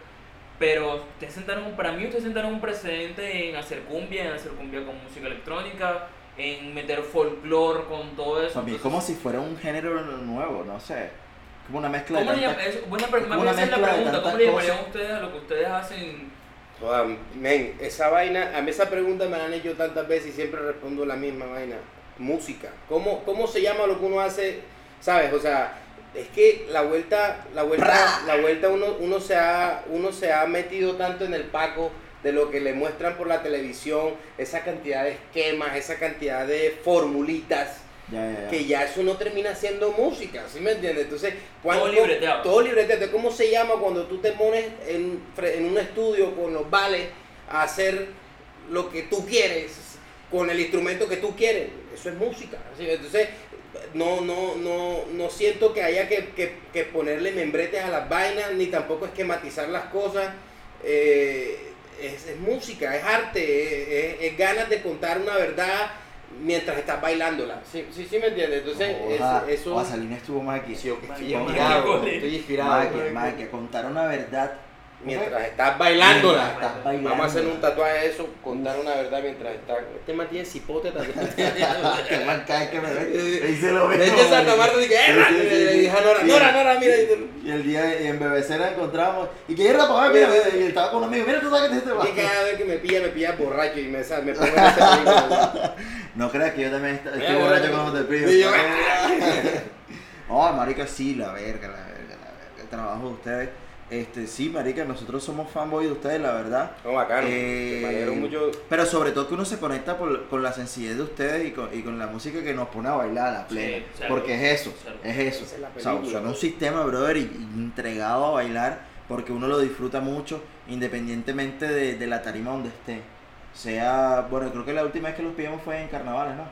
Speaker 1: pero ustedes sentaron, para mí ustedes sentaron un precedente en hacer cumbia, en hacer cumbia con música electrónica, en meter folclore con todo eso.
Speaker 2: Para mí es como si fuera un género nuevo, no sé. Como una mezcla de
Speaker 1: ¿Cómo le
Speaker 2: tantas-
Speaker 1: llaman? Es buena pregunta,
Speaker 2: como una
Speaker 1: hacen la
Speaker 2: mezcla de
Speaker 1: pregunta, ¿cómo le llamarían
Speaker 2: cosas.
Speaker 1: ustedes a lo que ustedes hacen?
Speaker 3: Joda, men, esa vaina, a mí esa pregunta me la han hecho tantas veces y siempre respondo la misma vaina. Música. ¿Cómo, cómo se llama lo que uno hace? ¿Sabes? O sea, es que la vuelta, la vuelta, la vuelta uno, uno se ha, uno se ha metido tanto en el paco de lo que le muestran por la televisión, esa cantidad de esquemas, esa cantidad de formulitas,
Speaker 2: Ya, ya, ya.
Speaker 3: que ya eso no termina siendo música, ¿sí me entiendes? Entonces,
Speaker 1: Todo libreteado.
Speaker 3: Todo libreteado. ¿Cómo se llama cuando tú te pones en, en un estudio con los vales a hacer lo que tú quieres, con el instrumento que tú quieres? Eso es música. ¿sí? Entonces, no, no, no, no siento que haya que, que- que ponerle membretes a las vainas, ni tampoco esquematizar las cosas. Eh, es, es música, es arte, es, es- es ganas de contar una verdad mientras estás bailándola. ¿Sí, sí, sí me entiendes? Entonces, es-
Speaker 2: Ojalá,
Speaker 3: eso...
Speaker 2: ojalá Salina estuvo más aquí.
Speaker 3: Sí, yo que estoy inspirado, estoy inspirado.
Speaker 2: Magia, magia, contar una verdad.
Speaker 3: Mientras estás bailándola.
Speaker 2: Mientras estás bailando.
Speaker 3: Vamos a hacer un tatuaje de eso, contar una verdad mientras estás. Este man tiene cipote tatuado. <laughs>
Speaker 2: que mal cae que me ve. Dice lo
Speaker 3: Santa. Marta dije, "Eh, le dije a Nora. Nora, Nora, mira.
Speaker 2: Y el día y en BBC la encontramos. Y que era para mira, y estaba con un amigo. Mira, tú sabes que te
Speaker 3: Y
Speaker 2: este
Speaker 3: cada vez que me pilla, me pilla borracho y me, pongo en <laughs> ese.
Speaker 2: No creas que yo también est- estoy borracho cuando te pido.
Speaker 3: Y yo- <laughs>
Speaker 2: No, marica, sí, la verga, la verga, la verga. El trabajo de ustedes. Este, sí, marica, nosotros somos fanboy de ustedes, la verdad.
Speaker 3: No, bacano.
Speaker 2: Eh,
Speaker 3: mucho.
Speaker 2: Pero sobre todo que uno se conecta por- con la sencillez de ustedes y con, y con la música que nos pone a bailar a la plena.
Speaker 1: Sí, claro.
Speaker 2: porque es eso,
Speaker 1: Claro.
Speaker 2: es eso.
Speaker 3: Es la
Speaker 2: o sea, un sistema, brother, y, y entregado a bailar porque uno lo disfruta mucho independientemente de, de la tarima donde esté. Sea, bueno, creo que la última vez que los pillamos fue en carnavales, ¿no?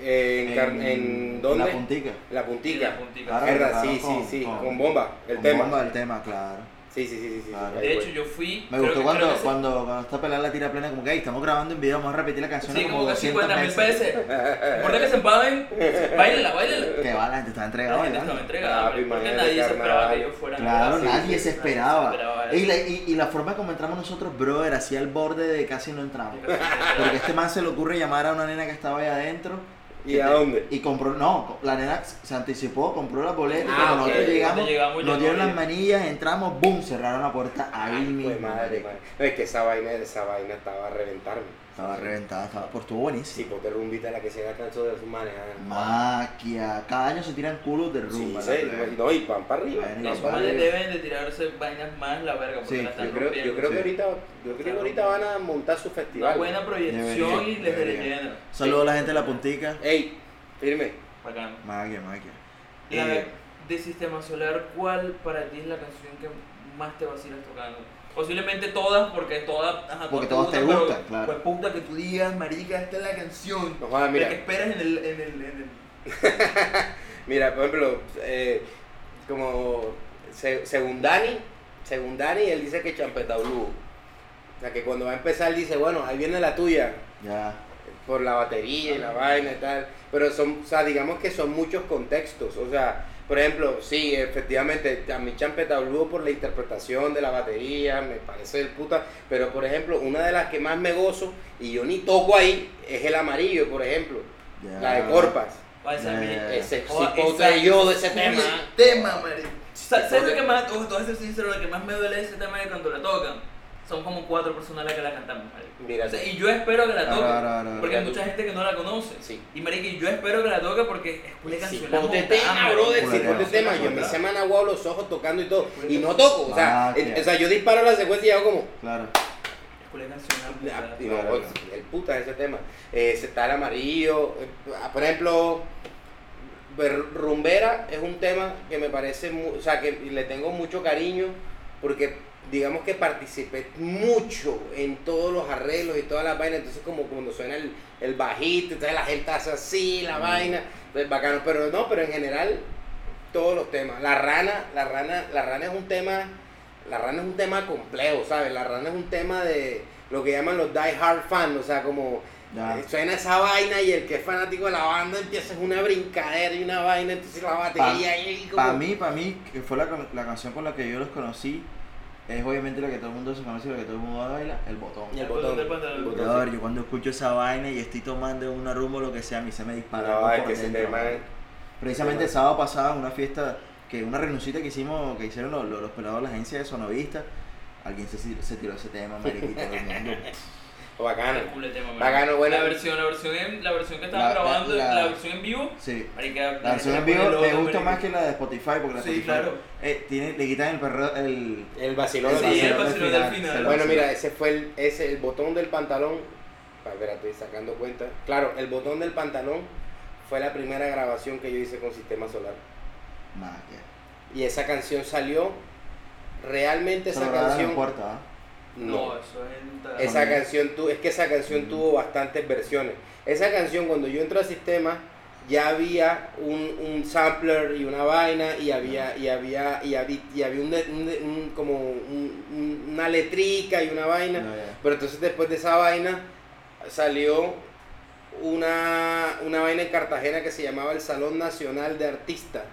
Speaker 3: Eh, en, en dónde?
Speaker 2: La puntica.
Speaker 3: En la puntica.
Speaker 1: La puntica.
Speaker 2: Claro,
Speaker 3: Verdad,
Speaker 2: claro,
Speaker 3: sí, sí,
Speaker 2: con-
Speaker 3: sí,
Speaker 2: con-
Speaker 3: con bomba, el
Speaker 2: Con
Speaker 3: tema.
Speaker 2: bomba del tema, claro.
Speaker 3: Sí, sí, sí, sí, sí.
Speaker 2: Claro.
Speaker 3: ahí
Speaker 1: De hecho, yo fui.
Speaker 2: Me gustó
Speaker 1: que-
Speaker 2: cuando,
Speaker 1: se-
Speaker 2: cuando, cuando está pelada la tira plena, como que "Ey, estamos grabando en video, vamos a repetir la canción
Speaker 1: Sí, como que
Speaker 2: 200
Speaker 1: 50 mil
Speaker 2: veces".
Speaker 1: pesos. <laughs> Importa que se empaden, bailenla, bailenla.
Speaker 2: Que va, la gente está entregada
Speaker 1: La gente estaba entregada, porque
Speaker 3: imagínate,
Speaker 1: nadie se esperaba que ellos fueran.
Speaker 2: Claro, nadie
Speaker 3: sí,
Speaker 2: se esperaba.
Speaker 1: Se esperaba
Speaker 2: Y la, y, y la forma como entramos nosotros, brother, así al borde de casi no entramos. <laughs> Porque este man se le ocurre llamar a una nena que estaba ahí adentro.
Speaker 3: ¿Y a dónde?
Speaker 2: Y compró, no, la nena se anticipó, compró la boleta. y
Speaker 3: Ah,
Speaker 2: cuando nosotros llegamos, nos dieron las manillas, entramos, boom, cerraron la puerta ahí
Speaker 3: Ay,
Speaker 2: mismo.
Speaker 3: pues madre,
Speaker 2: marico.
Speaker 3: madre. No, es que esa vaina, esa vaina estaba a reventarme.
Speaker 2: Estaba reventada, estaba, pues estuvo buenísimo.
Speaker 3: Sí, porque rumbita la que se gasta eso de sus manes.
Speaker 2: Maquia, cada año se tiran culos de
Speaker 3: Sí,
Speaker 2: rumba.
Speaker 3: sí,
Speaker 2: plebe.
Speaker 3: no, y van para arriba.
Speaker 1: Manes
Speaker 3: arriba.
Speaker 1: deben de tirarse vainas más la verga porque
Speaker 2: Sí,
Speaker 1: la están
Speaker 3: Yo creo, yo creo
Speaker 2: Sí.
Speaker 3: que ahorita, yo creo que ahorita van a montar su
Speaker 1: Una
Speaker 3: festival.
Speaker 1: buena proyección
Speaker 2: Debería,
Speaker 1: y les rellena.
Speaker 2: Saludos a la gente de la puntica.
Speaker 3: Ey, firme.
Speaker 1: Bacano.
Speaker 2: Maquia, maquia.
Speaker 1: La
Speaker 2: Eh,
Speaker 1: de Sistema Solar, ¿cuál para ti es la canción que más te vacilas tocando? Posiblemente todas, porque todas, ajá,
Speaker 2: Porque
Speaker 1: todas
Speaker 2: te gustan, claro.
Speaker 1: Pues puta que tú digas, marica, esta es la canción.
Speaker 3: No jodas,
Speaker 1: La
Speaker 3: mira.
Speaker 1: que esperas en el, en el, en el <laughs>
Speaker 3: Mira, por ejemplo, eh, como se- según Dani, según Dani, él dice que Champeta Blue. O sea, que cuando va a empezar dice, bueno, ahí viene la tuya,
Speaker 2: ya.
Speaker 3: por la batería y la vaina y tal. Pero son, o sea, digamos que son muchos contextos. O sea, por ejemplo, sí, efectivamente, a mí Champeta Blue por la interpretación de la batería, me parece del puta. Pero, por ejemplo, una de las que más me gozo, y yo ni toco ahí, es el amarillo, por ejemplo. La de Corpas.
Speaker 1: Mi-
Speaker 2: ya, ya.
Speaker 3: Ese
Speaker 1: Joda,
Speaker 3: cipote
Speaker 1: esa-
Speaker 3: yo de ese tema.
Speaker 1: tema, marico. Sa- ¿Sabes lo que más, te voy a ser sincero, lo que más me duele de ese tema es cuando la tocan? Son como cuatro personas las que la cantamos, marico.
Speaker 3: Mira,
Speaker 1: O sea, y yo espero que la toque, porque hay mucha gente que no la conoce.
Speaker 3: Sí.
Speaker 1: Y marico, yo espero que la toque porque es una canción.
Speaker 3: ponte tema, brother,
Speaker 2: tema.
Speaker 3: ponte tema. Yo me se me han aguado los ojos tocando y todo. Y no toco, o sea,
Speaker 2: Ah,
Speaker 3: o sea, yo disparo la secuencia y hago como.
Speaker 2: Claro.
Speaker 3: Ah,
Speaker 1: puta.
Speaker 3: y no,
Speaker 2: Claro.
Speaker 3: el puta ese tema. Eh, se está el amarillo. eh, por ejemplo, Rumbera es un tema que me parece, mu- o sea, que le tengo mucho cariño porque digamos que participé mucho en todos los arreglos y todas las vainas, entonces como cuando suena el, el bajito, entonces la gente hace así, la
Speaker 2: Mm.
Speaker 3: vaina, entonces bacano, pero no, pero en general todos los temas. La rana, la rana, la rana es un tema, la rana es un tema complejo, ¿sabes? La rana es un tema de lo que llaman los die hard fans, o sea, como eh, suena esa vaina y el que es fanático de la banda empieza una brincadera y una vaina, entonces la batería y como...
Speaker 2: Para mí, para mí, que fue la, la canción con la que yo los conocí, es obviamente la que todo el mundo se conoce y la que todo el mundo baila, el botón.
Speaker 3: Y el
Speaker 1: El
Speaker 3: botón,
Speaker 1: botón del pantalón.
Speaker 3: el botón,
Speaker 2: Brother,
Speaker 3: sí.
Speaker 2: yo cuando escucho esa vaina y estoy tomando una rumbo o lo que sea, a mí se me dispara
Speaker 3: No, es que
Speaker 2: man.
Speaker 3: es-
Speaker 2: Precisamente el sábado pasado, en una fiesta, que una renuncita que hicimos, que hicieron los, los, los pelados de la agencia de Sonovista, alguien se, se tiró ese tema, y todo el mundo. <laughs>
Speaker 3: bacano. Bacano, bueno.
Speaker 1: La versión, la versión, en, la versión que estaban
Speaker 2: La- la-
Speaker 1: grabando, la,
Speaker 2: la-
Speaker 1: versión en vivo,
Speaker 2: Sí.
Speaker 1: marica,
Speaker 2: La versión en vivo me gusta más que la de Spotify, porque la
Speaker 1: Sí,
Speaker 2: Spotify
Speaker 1: claro.
Speaker 2: eh, tiene, le quitan el perro, el,
Speaker 3: El vacilón
Speaker 2: el
Speaker 3: del
Speaker 1: Sí, el
Speaker 3: final.
Speaker 1: vacilón del final.
Speaker 2: lo
Speaker 3: Bueno, mira, ese fue el, ese, el botón del pantalón. Estoy sacando cuenta. Claro, el botón del pantalón fue la primera grabación que yo hice con Sistema Solar.
Speaker 2: Magia.
Speaker 3: Y esa canción salió. Realmente esa
Speaker 2: en
Speaker 3: canción.
Speaker 2: puerta, ¿ah?
Speaker 1: No, eso es
Speaker 3: Esa canción tu, es que esa canción
Speaker 2: Mm.
Speaker 3: tuvo bastantes versiones. Esa canción cuando yo entré al sistema ya había un, un sampler y una vaina y había y había y había, y había un, un- un- como un- un- una letrica y una vaina. Pero entonces después de esa vaina salió una, una vaina en Cartagena que se llamaba el Salón Nacional de Artistas.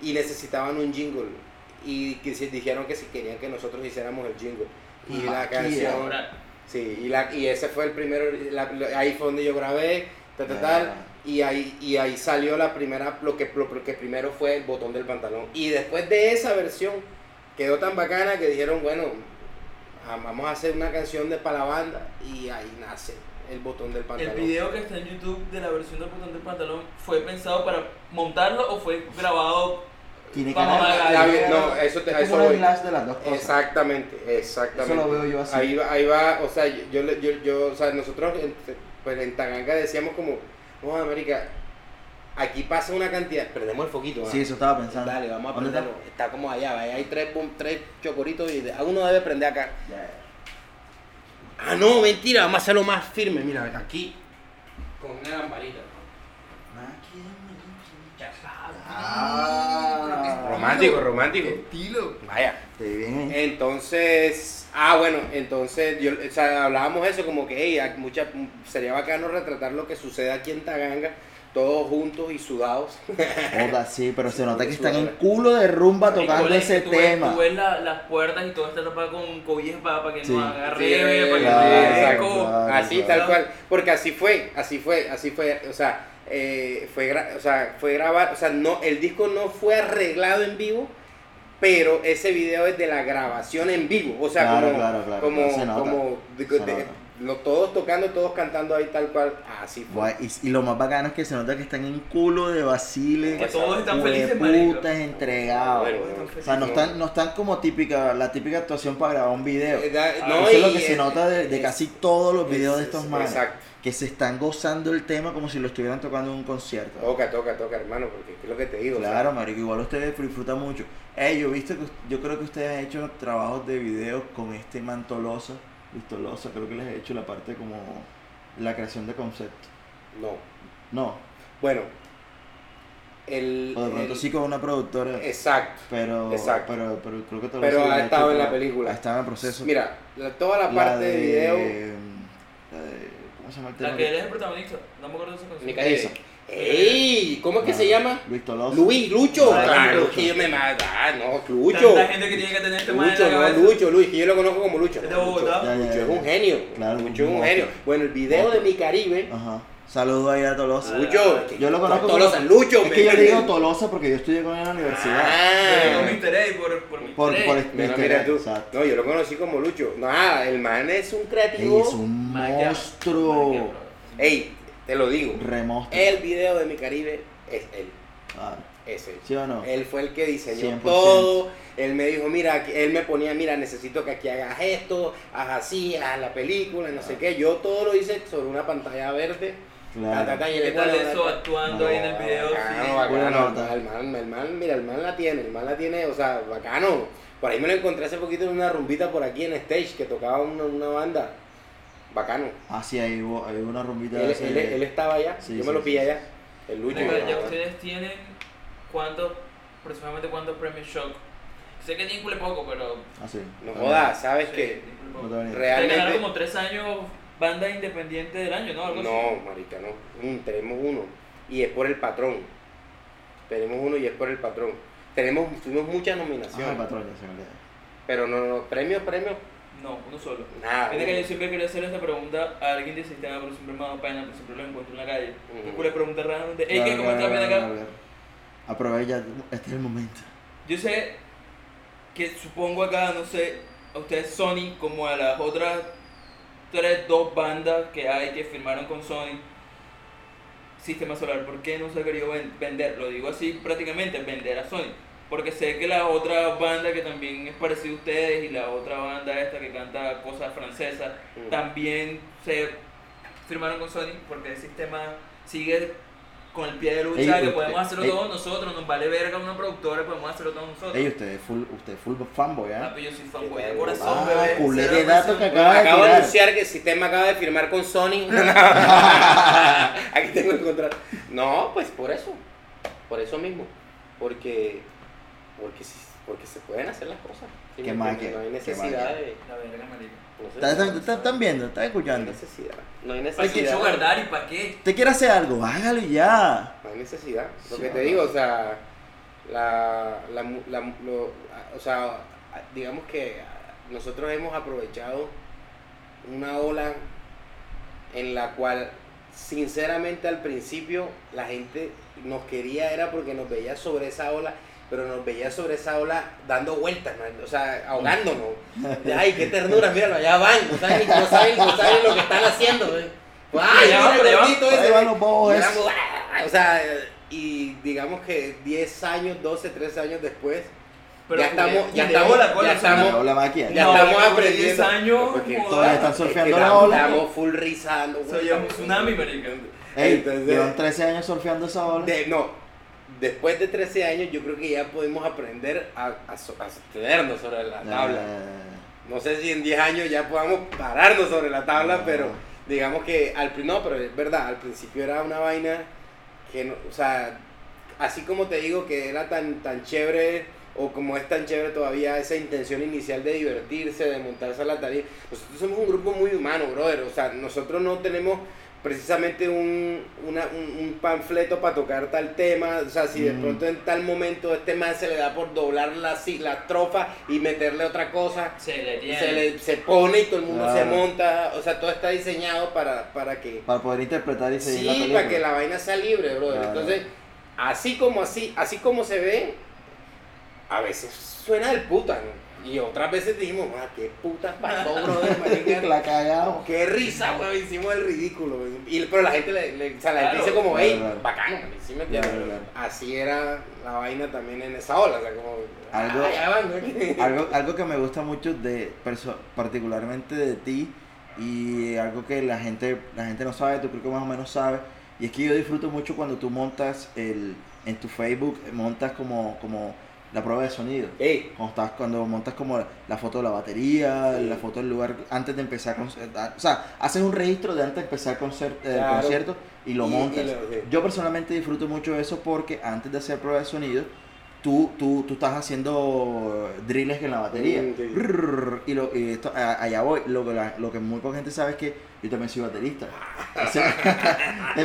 Speaker 3: Y necesitaban un jingle y que se- dijeron que si querían que nosotros hiciéramos el jingle. Y
Speaker 2: Ah,
Speaker 3: la canción
Speaker 1: Ahora,
Speaker 3: sí y la y ese fue el primero la- la- ahí fue donde yo grabé tal tal, tal, y ahí y ahí salió la primera lo que lo que primero fue el botón del pantalón. Y después de esa versión quedó tan bacana que dijeron bueno ah, vamos a hacer una canción de para la banda y ahí nace el botón del
Speaker 1: el
Speaker 3: pantalón.
Speaker 1: video que está en YouTube de la versión del botón del pantalón fue pensado para montarlo o fue grabado
Speaker 2: Tiene que haber-
Speaker 3: La- no, eso te-
Speaker 2: es
Speaker 3: eso
Speaker 2: como
Speaker 3: voy.
Speaker 2: enlace de las dos cosas.
Speaker 3: Exactamente, exactamente.
Speaker 2: Eso lo veo yo así.
Speaker 3: Ahí va, ahí va, o sea, yo, le- yo, yo, o sea, nosotros en, pues en Taganga decíamos como, no, América, aquí pasa una cantidad, perdemos el foquito. ¿ah?
Speaker 2: Sí, eso estaba pensando.
Speaker 3: Dale, vamos a prenderlo. Está como allá, ahí hay tres, tres chocoritos y de- uno debe prender acá. Ah, no, mentira, vamos a hacerlo más firme, mira, aquí. Con una lamparita.
Speaker 2: Ah.
Speaker 3: Romántico, romántico.
Speaker 2: estilo.
Speaker 3: Vaya. Entonces, ah, bueno, entonces yo, o sea, hablábamos eso como que hey, mucha, sería bacano retratar lo que sucede aquí en Taganga, todos juntos y sudados.
Speaker 2: Joda, <laughs> sí, pero se nota que están en culo de rumba tocando ese
Speaker 1: tú ves-
Speaker 2: tema.
Speaker 1: Tú ves la- las puertas y todo está tapado con cobijas para, para que
Speaker 2: Sí.
Speaker 1: no agarre,
Speaker 3: Sí,
Speaker 1: para que no
Speaker 3: así tal cual, porque así fue, así fue, así fue, o sea, eh, fue, gra- o sea, fue grabar, o sea, no, el disco no fue arreglado en vivo, pero ese video es de la grabación en vivo, o sea,
Speaker 2: Claro,
Speaker 3: como,
Speaker 2: claro, claro,
Speaker 3: como, como de-
Speaker 2: se
Speaker 3: de-
Speaker 2: nota.
Speaker 3: lo- todos tocando, todos cantando ahí tal cual, así fue.
Speaker 2: Guay, Y, y lo más bacano es que se nota que están en culo de Basile.
Speaker 1: Que todos están felices, marico.
Speaker 2: entregados.
Speaker 3: Bueno,
Speaker 2: O sea, no están, no están como típica, la típica actuación para grabar un video.
Speaker 3: Eh, da-
Speaker 1: Ah,
Speaker 3: no,
Speaker 2: Eso es lo que se nota de, de
Speaker 3: es-
Speaker 2: casi todos los
Speaker 3: es-
Speaker 2: videos de
Speaker 3: es-
Speaker 2: estos manes.
Speaker 3: Exacto.
Speaker 2: Que se están gozando el tema como si lo estuvieran tocando en un concierto.
Speaker 3: Toca, toca, toca, hermano, porque es lo que te digo. o sea,
Speaker 2: Claro, marico, igual ustedes disfrutan mucho. Ey, yo viste que yo creo que ustedes han hecho trabajos de videos con este Mantolosa, Vistolosa, creo que les he hecho la parte como la creación de concepto.
Speaker 3: no.
Speaker 2: No,
Speaker 3: Bueno, el.
Speaker 2: o de pronto
Speaker 3: el-
Speaker 2: sí con una productora,
Speaker 3: Exacto.
Speaker 2: pero,
Speaker 3: exacto.
Speaker 2: pero, pero creo que todo
Speaker 3: Pero ha estado en la película.
Speaker 2: ha estado en el proceso.
Speaker 3: Mira, la- toda la parte de, video.
Speaker 2: la de- ¿Cómo se llama el tema?
Speaker 1: La que él es el protagonista, no me acuerdo de esa canción.
Speaker 3: Calle.
Speaker 2: Esa.
Speaker 3: ¡Ey! ¿Cómo es que se llama?
Speaker 2: Luis Tolosa.
Speaker 3: Luis, Lucho.
Speaker 2: Ah,
Speaker 3: claro,
Speaker 2: Lucho.
Speaker 3: que yo me mata. Ah, no, Lucho.
Speaker 1: Tanta gente que tiene que tener este
Speaker 3: Lucho,
Speaker 1: la
Speaker 3: no. Lucho, Luis, que yo lo conozco como Lucho.
Speaker 1: Es de
Speaker 3: No,
Speaker 1: Bogotá.
Speaker 3: Lucho,
Speaker 2: Ya, ya,
Speaker 3: Lucho
Speaker 2: ya.
Speaker 3: es un genio.
Speaker 2: Claro,
Speaker 3: Lucho es un
Speaker 2: un
Speaker 3: genio. Bueno, el video de mi Caribe
Speaker 2: Ajá. Saludo ahí a Tolosa.
Speaker 3: Lucho.
Speaker 2: Yo lo conozco
Speaker 3: Tolosa,
Speaker 2: como-
Speaker 3: Lucho.
Speaker 2: Es que yo le digo Tolosa porque yo estudié con él en la universidad.
Speaker 3: Ah.
Speaker 1: no me enteré por, por mi
Speaker 2: Por, por
Speaker 3: mira tú.
Speaker 2: Exacto.
Speaker 3: No, yo lo conocí como Lucho. Nada, el man es un
Speaker 2: Ey,
Speaker 3: creativo.
Speaker 2: es un monstruo.
Speaker 3: Ey, te lo digo.
Speaker 2: Remonstruo.
Speaker 3: El video de mi Caribe es él.
Speaker 2: Claro.
Speaker 3: Es él.
Speaker 2: ¿Sí o no?
Speaker 3: Él fue el que diseñó
Speaker 2: 100%.
Speaker 3: todo. Él me dijo, mira, él me ponía, mira, necesito que aquí hagas esto, haz así, haz la película, no sé qué. Yo todo lo hice sobre una pantalla verde.
Speaker 2: Claro.
Speaker 3: Ta, ta, ta, y
Speaker 1: ¿Qué tal eso actuando ahí en el video?
Speaker 3: Bacano,
Speaker 1: sí.
Speaker 3: bacano, el
Speaker 2: nota.
Speaker 3: man- el man, mira, el man la tiene, el man la tiene, o sea, bacano. Por ahí me lo encontré hace poquito en una rumbita por aquí en stage que tocaba una, una banda. Bacano.
Speaker 2: Ah, sí, ahí hubo, ahí hubo una rumbita
Speaker 3: Él,
Speaker 2: de
Speaker 3: él- él estaba allá,
Speaker 2: Sí,
Speaker 3: yo
Speaker 2: sí,
Speaker 3: me lo pillé
Speaker 2: sí.
Speaker 3: allá. El Lucho.
Speaker 1: Ya ustedes tienen cuántos, aproximadamente cuántos premios Shock. Sé que cule poco, pero.
Speaker 2: Ah, sí.
Speaker 3: No jodas, ¿sabes
Speaker 1: sí,
Speaker 2: No
Speaker 1: poco.
Speaker 2: te
Speaker 3: Realmente.
Speaker 1: como tres años banda independiente del año, ¿no? Algo así.
Speaker 3: No, marica, no. Mm, tenemos uno. Y es por el patrón. Tenemos uno y es por el patrón. Tenemos, tuvimos muchas
Speaker 2: Ah,
Speaker 3: nominaciones.
Speaker 2: el patrón, ya se me olvidó.
Speaker 3: pero no, no, premios, premios,
Speaker 1: No, uno solo.
Speaker 3: nada.
Speaker 1: Fíjate que yo siempre quería hacer esta pregunta a alguien del sistema, pero siempre me dado pena, pero siempre lo encuentro en la calle.
Speaker 3: Ujú.
Speaker 1: Un cule pregunta random de, hey,
Speaker 2: Claro,
Speaker 1: ¿qué? ¿Cómo estás bien
Speaker 2: claro,
Speaker 1: acá?
Speaker 2: claro. Aprovecha, este es el momento.
Speaker 1: Yo sé que supongo acá, no sé, a ustedes Sony, como a las otras tres, dos bandas que hay que firmaron con Sony, Sistema Solar, ¿por qué no se ha querido ven- vender? Lo digo así prácticamente, vender a Sony. Porque sé que la otra banda que también es parecida a ustedes y la otra banda esta que canta cosas francesas,
Speaker 3: Mm.
Speaker 1: también se firmaron con Sony porque el sistema sigue con el pie de lucha,
Speaker 2: Ey,
Speaker 1: que
Speaker 2: usted-
Speaker 1: podemos hacerlo
Speaker 2: ey.
Speaker 1: todos nosotros, nos vale verga una productora, podemos hacerlo todos nosotros.
Speaker 2: Ey, usted es full, usted es full fanboy, ¿eh?
Speaker 1: Papi, yo soy fanboy de corazón,
Speaker 2: ah,
Speaker 1: bebé.
Speaker 2: culé de dato que
Speaker 1: presión.
Speaker 2: acaba de
Speaker 3: Acabo de anunciar que el sistema acaba de firmar con Sony. <laughs> Aquí tengo el contrato. No, pues por eso. Por eso mismo. Porque. Porque, sí- porque se pueden hacer las cosas. ¿sí
Speaker 2: Qué más que-
Speaker 3: No hay necesidad de.
Speaker 1: La verga, marica.
Speaker 3: no sé,
Speaker 2: ¿Están- están- están- ¿Están viendo? ¿Están
Speaker 3: No hay
Speaker 2: escuchando?
Speaker 3: necesidad. No hay
Speaker 1: ¿Para qué
Speaker 3: necesidad.
Speaker 1: Sugar Daddy? ¿Para qué?
Speaker 2: ¿Usted quiere hacer algo? Hágalo y ya.
Speaker 3: No hay necesidad. Lo
Speaker 2: Sí,
Speaker 3: que te
Speaker 2: no.
Speaker 3: digo, o sea, la, la, la lo- o sea, digamos que nosotros hemos aprovechado una ola en la cual, sinceramente, al principio la gente nos quería era porque nos veía sobre esa ola, pero nos veía sobre esa ola dando vueltas, man, o sea, ahogándonos. <laughs> De, Ay, qué ternura, míralo, allá van, no saben, no saben, no saben lo que están haciendo. güey. Ay,
Speaker 1: van,
Speaker 3: mira
Speaker 1: van.
Speaker 3: ese,
Speaker 2: van los bobos
Speaker 3: éramos, ¡ah! O sea, y digamos que 10 años, 12, 13 años después,
Speaker 1: Pero
Speaker 3: Ya estamos- ya
Speaker 1: culé
Speaker 3: estamos-
Speaker 1: la cola,
Speaker 3: ya estamos-
Speaker 2: la.
Speaker 3: Ya
Speaker 1: no,
Speaker 3: aprendiendo.
Speaker 1: 10 años,
Speaker 3: Porque
Speaker 2: todavía están surfeando la ola.
Speaker 3: Estamos full rizando.
Speaker 1: Soy un tsunami, marica.
Speaker 2: Ey,
Speaker 3: Entonces-
Speaker 2: llevan 13 años surfeando esa ola.
Speaker 3: De- no, después de 13 años yo creo que ya podemos aprender a, a, so- a sostenernos sobre la tabla.
Speaker 2: Eh,
Speaker 3: No sé si en 10 años ya podamos pararnos sobre la tabla,
Speaker 2: No.
Speaker 3: pero digamos que al no, pero es verdad, al principio era una vaina que no, o sea, así como te digo que era tan tan chévere o como es tan chévere todavía esa intención inicial de divertirse, de montarse a la tarima. Nosotros somos un grupo muy humano, brother, o sea, nosotros no tenemos precisamente un, una- un, un panfleto para tocar tal tema, o sea, si de
Speaker 2: Mm.
Speaker 3: pronto en tal momento este man se le da por doblar la, la estrofa y meterle otra cosa,
Speaker 1: Se le tiene.
Speaker 3: se, le, se pone y todo el mundo se monta, o sea, todo está diseñado para, para que...
Speaker 2: para poder interpretar y seguir la
Speaker 3: Sí,
Speaker 2: película.
Speaker 3: para que la vaina sea libre, brother.
Speaker 2: Claro.
Speaker 3: Entonces, así como así, así como se ve, a veces suena del puta, ¿no? Y otras veces dijimos, ah, qué puta pasó, <laughs> brother,
Speaker 2: la cagamos.
Speaker 3: Qué risa, weón, hicimos el ridículo. Y, pero la gente, le, le- o sea, la gente dice como, hey,
Speaker 2: claro.
Speaker 3: bacano, man", ¿sí me entiendes?
Speaker 2: Claro, claro.
Speaker 3: Así era la vaina también en esa ola, o sea, como,
Speaker 2: Algo- <laughs> algo, algo que me gusta mucho de particularmente de ti y algo que la gente la gente no sabe tú creo que más o menos sabes y es que yo disfruto mucho cuando tú montas el en tu Facebook montas como como la prueba de sonido
Speaker 3: Ey,
Speaker 2: cuando estás cuando montas como la foto de la batería
Speaker 3: Sí.
Speaker 2: la foto del lugar antes de empezar con o sea haces un registro de antes de empezar el concer- el
Speaker 3: Claro.
Speaker 2: concierto y lo
Speaker 3: Y- y
Speaker 2: montas
Speaker 3: lo- sí.
Speaker 2: yo personalmente disfruto mucho eso porque antes de hacer prueba de sonido tú, tú, tú estás haciendo drills en la batería.
Speaker 3: Mm, sí.
Speaker 2: Y, lo, y esto, a- allá voy. Lo que, la- lo que muy poca gente sabe es que yo también soy baterista. O sea, <laughs>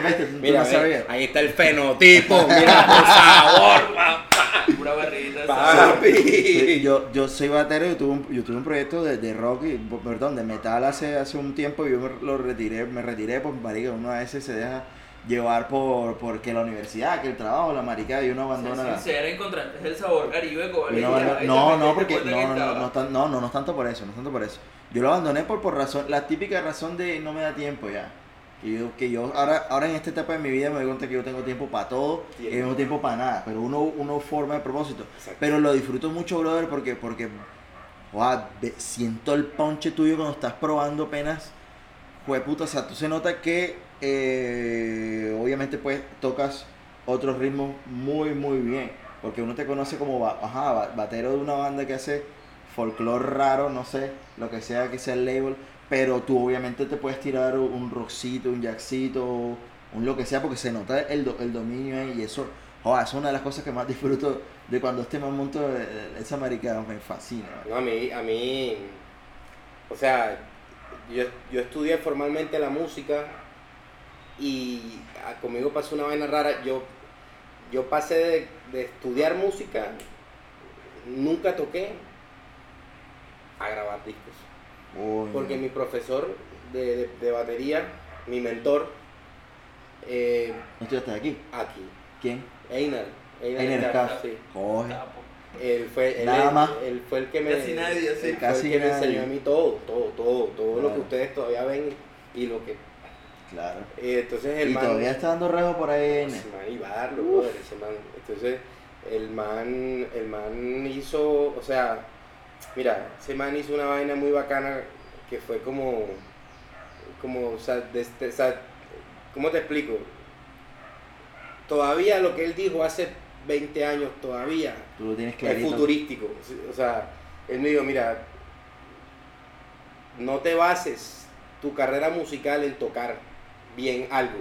Speaker 3: Mira,
Speaker 2: no
Speaker 3: ve,
Speaker 2: sabías.
Speaker 3: ahí está el fenotipo, mira, por favor. <laughs>
Speaker 1: Pura barrita.
Speaker 3: Papi.
Speaker 2: Sí, yo, yo soy batero y tuve un, yo tuve un proyecto de, de rock, y, perdón, de metal hace, hace un tiempo y yo me lo retiré, me retiré pues marica, uno a veces se deja llevar por porque la universidad, que el trabajo, la marica y uno abandona
Speaker 1: Ser
Speaker 2: la...
Speaker 1: encontraste el sabor caribe con
Speaker 2: y uno abandona- no, no, porque no, no, no, no, es tan- no, no, no es tanto por eso, no es tanto por eso. Yo lo abandoné por, por razón, la típica razón de no me da tiempo ya. Yo, que yo ahora, ahora en esta etapa de mi vida me doy cuenta que yo tengo tiempo para todo y tengo tiempo para nada, pero uno, uno forma el propósito.
Speaker 3: Exacto.
Speaker 2: Pero lo disfruto mucho, brother, porque, porque wow, siento el ponche tuyo cuando estás probando apenas. Jueputa, o sea, tú se nota que eh, obviamente pues tocas otros ritmos muy, muy bien. Porque uno te conoce como ajá, batero de una banda que hace folclore raro, no sé, lo que sea que sea el label. Pero tú obviamente te puedes tirar un rockcito, un jackcito, un lo que sea, porque se nota el, el dominio ahí y eso, es una de las cosas que más <laughs> disfruto de cuando este me monto esa marica, me fascina.
Speaker 3: No, a mí, a mí, o sea, yo, yo estudié formalmente la música y conmigo pasó una vaina rara. Yo, yo pasé de estudiar música, nunca toqué, a grabar discos.
Speaker 2: Uy,
Speaker 3: Porque mi profesor de, de- de batería, mi mentor, eh,
Speaker 2: ¿No estudiaste aquí?
Speaker 3: aquí,
Speaker 2: ¿Quién?
Speaker 3: Einar, Einar,
Speaker 2: Einar
Speaker 3: Scaff. sí. Él fue, él,
Speaker 2: Nada más.
Speaker 3: él fue el que me.
Speaker 1: Casi nadie, sí.
Speaker 3: él fue
Speaker 2: Casi
Speaker 3: el que me
Speaker 2: nadie.
Speaker 3: enseñó a mí todo, todo, todo, todo lo
Speaker 2: Claro.
Speaker 3: que ustedes todavía ven y lo que.
Speaker 2: Claro.
Speaker 3: eh, entonces el
Speaker 2: Y
Speaker 3: man.
Speaker 2: todavía está dando rejo por ahí.
Speaker 3: ese
Speaker 2: N.
Speaker 3: man iba a darlo, brother, ese man. Entonces el man, el man hizo, o sea, mira, ese man hizo una vaina muy bacana que fue como, como, o sea, de este- o sea, ¿cómo te explico? Todavía lo que él dijo hace 20 años, todavía
Speaker 2: Tú lo tienes
Speaker 3: es futurístico. O sea, él me dijo, mira, no te bases tu carrera musical en tocar bien algo.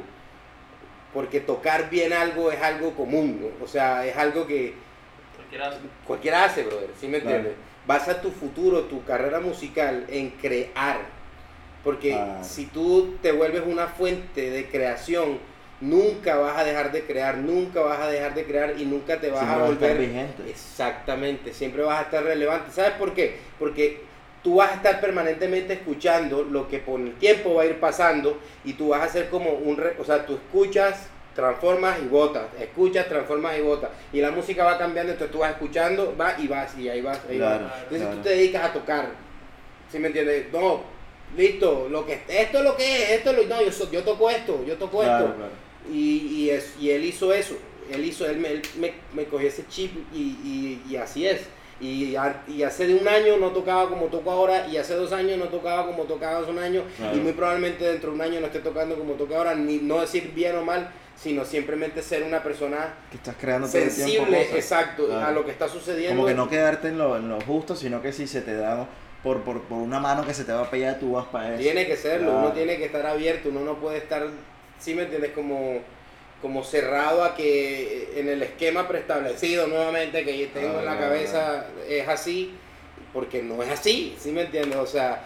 Speaker 3: Porque tocar bien algo es algo común, ¿no? o sea, es algo que
Speaker 1: Cualquiera hace.
Speaker 3: cualquiera hace, brother, ¿sí me
Speaker 2: Claro.
Speaker 3: Basa tu futuro, tu carrera musical en crear. Porque
Speaker 2: Claro.
Speaker 3: si tú te vuelves una fuente de creación, nunca vas a dejar de crear, nunca vas a dejar de crear y nunca te vas
Speaker 2: Siempre
Speaker 3: a
Speaker 2: va a estar
Speaker 3: volver
Speaker 2: vigente.
Speaker 3: Exactamente, siempre vas a estar relevante. ¿Sabes por qué? Porque tú vas a estar permanentemente escuchando lo que por el tiempo va a ir pasando y tú vas a ser como un... re- o sea, tú escuchas, transformas y botas, escuchas, transformas y botas. Y la música va cambiando, entonces tú vas escuchando, vas y vas y ahí vas. Ahí
Speaker 2: Claro,
Speaker 3: vas. Entonces
Speaker 2: claro.
Speaker 3: tú te dedicas a tocar. ¿Sí me entiendes? No, listo, lo que, esto es lo que es, esto es lo... No, yo, so- yo toco esto, yo toco
Speaker 2: Claro,
Speaker 3: esto. Y, y, es, y él hizo eso, él hizo, él me, él me, me cogió ese chip y, y, y así es. Y, y hace de un año no tocaba como toco ahora y hace dos años no tocaba como tocaba hace un año
Speaker 2: Claro.
Speaker 3: y muy probablemente dentro de un año no esté tocando como toca ahora, ni no decir bien o mal, sino simplemente ser una persona
Speaker 2: Que estás creando
Speaker 3: sensible,
Speaker 2: cosas.
Speaker 3: exacto,
Speaker 2: Claro.
Speaker 3: a lo que está sucediendo.
Speaker 2: Como que no quedarte en lo, en lo justo, sino que si se te da por, por, por una mano que se te va a pegar, tú vas para eso.
Speaker 3: Tiene que serlo,
Speaker 2: Claro.
Speaker 3: uno tiene que estar abierto, uno no puede estar, ¿sí me entiendes? Como, como cerrado a que en el esquema preestablecido nuevamente que yo tengo en la
Speaker 2: Ah,
Speaker 3: cabeza es así, porque no es así, ¿sí me entiendes? O sea,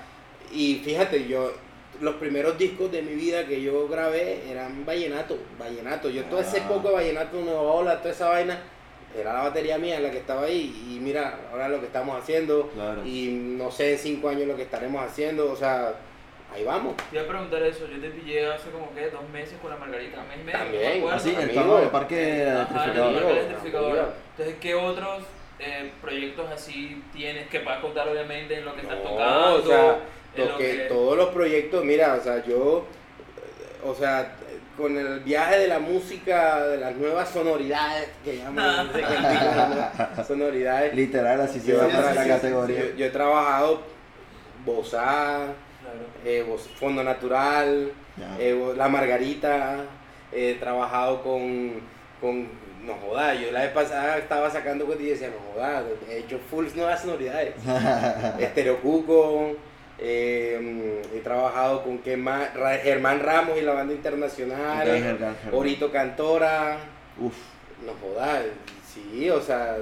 Speaker 3: y fíjate, yo, los primeros discos de mi vida que yo grabé eran vallenato, vallenato, yo todo ese
Speaker 2: Ah.
Speaker 3: poco de vallenato, nueva ola, toda esa vaina, era la batería mía la que estaba ahí, y mira, ahora lo que estamos haciendo,
Speaker 2: Claro.
Speaker 3: y no sé en cinco años lo que estaremos haciendo, o sea, ahí vamos.
Speaker 1: Te iba a preguntar eso, yo te pillé hace como que dos meses con la Margarita, mes y medio.
Speaker 3: También,
Speaker 1: no.
Speaker 2: Así, el,
Speaker 3: amigo.
Speaker 2: torno del parque
Speaker 1: Ajá, en
Speaker 2: electrificador.
Speaker 1: el
Speaker 3: Amigo,
Speaker 1: parque electrificador.
Speaker 3: amigo.
Speaker 1: Entonces, ¿qué otros eh, proyectos así tienes que vas a contar obviamente en lo que estás
Speaker 3: No,
Speaker 1: tocando?
Speaker 3: o sea, lo que, todos los proyectos, mira, o sea, yo, eh, o sea, con el viaje de la música, de las nuevas sonoridades, que llaman, nuevas sonoridades,
Speaker 2: Literal, así se llama
Speaker 3: yo-
Speaker 2: la categoría.
Speaker 3: yo- yo he trabajado Bozá. Eh, Fondo Natural, eh, La Margarita, he trabajado con, con no jodas, yo la vez pasada estaba sacando cuentas y decía, no jodas, he hecho full nuevas sonoridades. <laughs> Estereocuco, eh, he trabajado con ¿qué más? Germán Ramos y la banda internacional,
Speaker 2: Ok, Germán, Germán.
Speaker 3: Orito Cantora,
Speaker 2: Uf,
Speaker 3: no jodas, sí, o sea,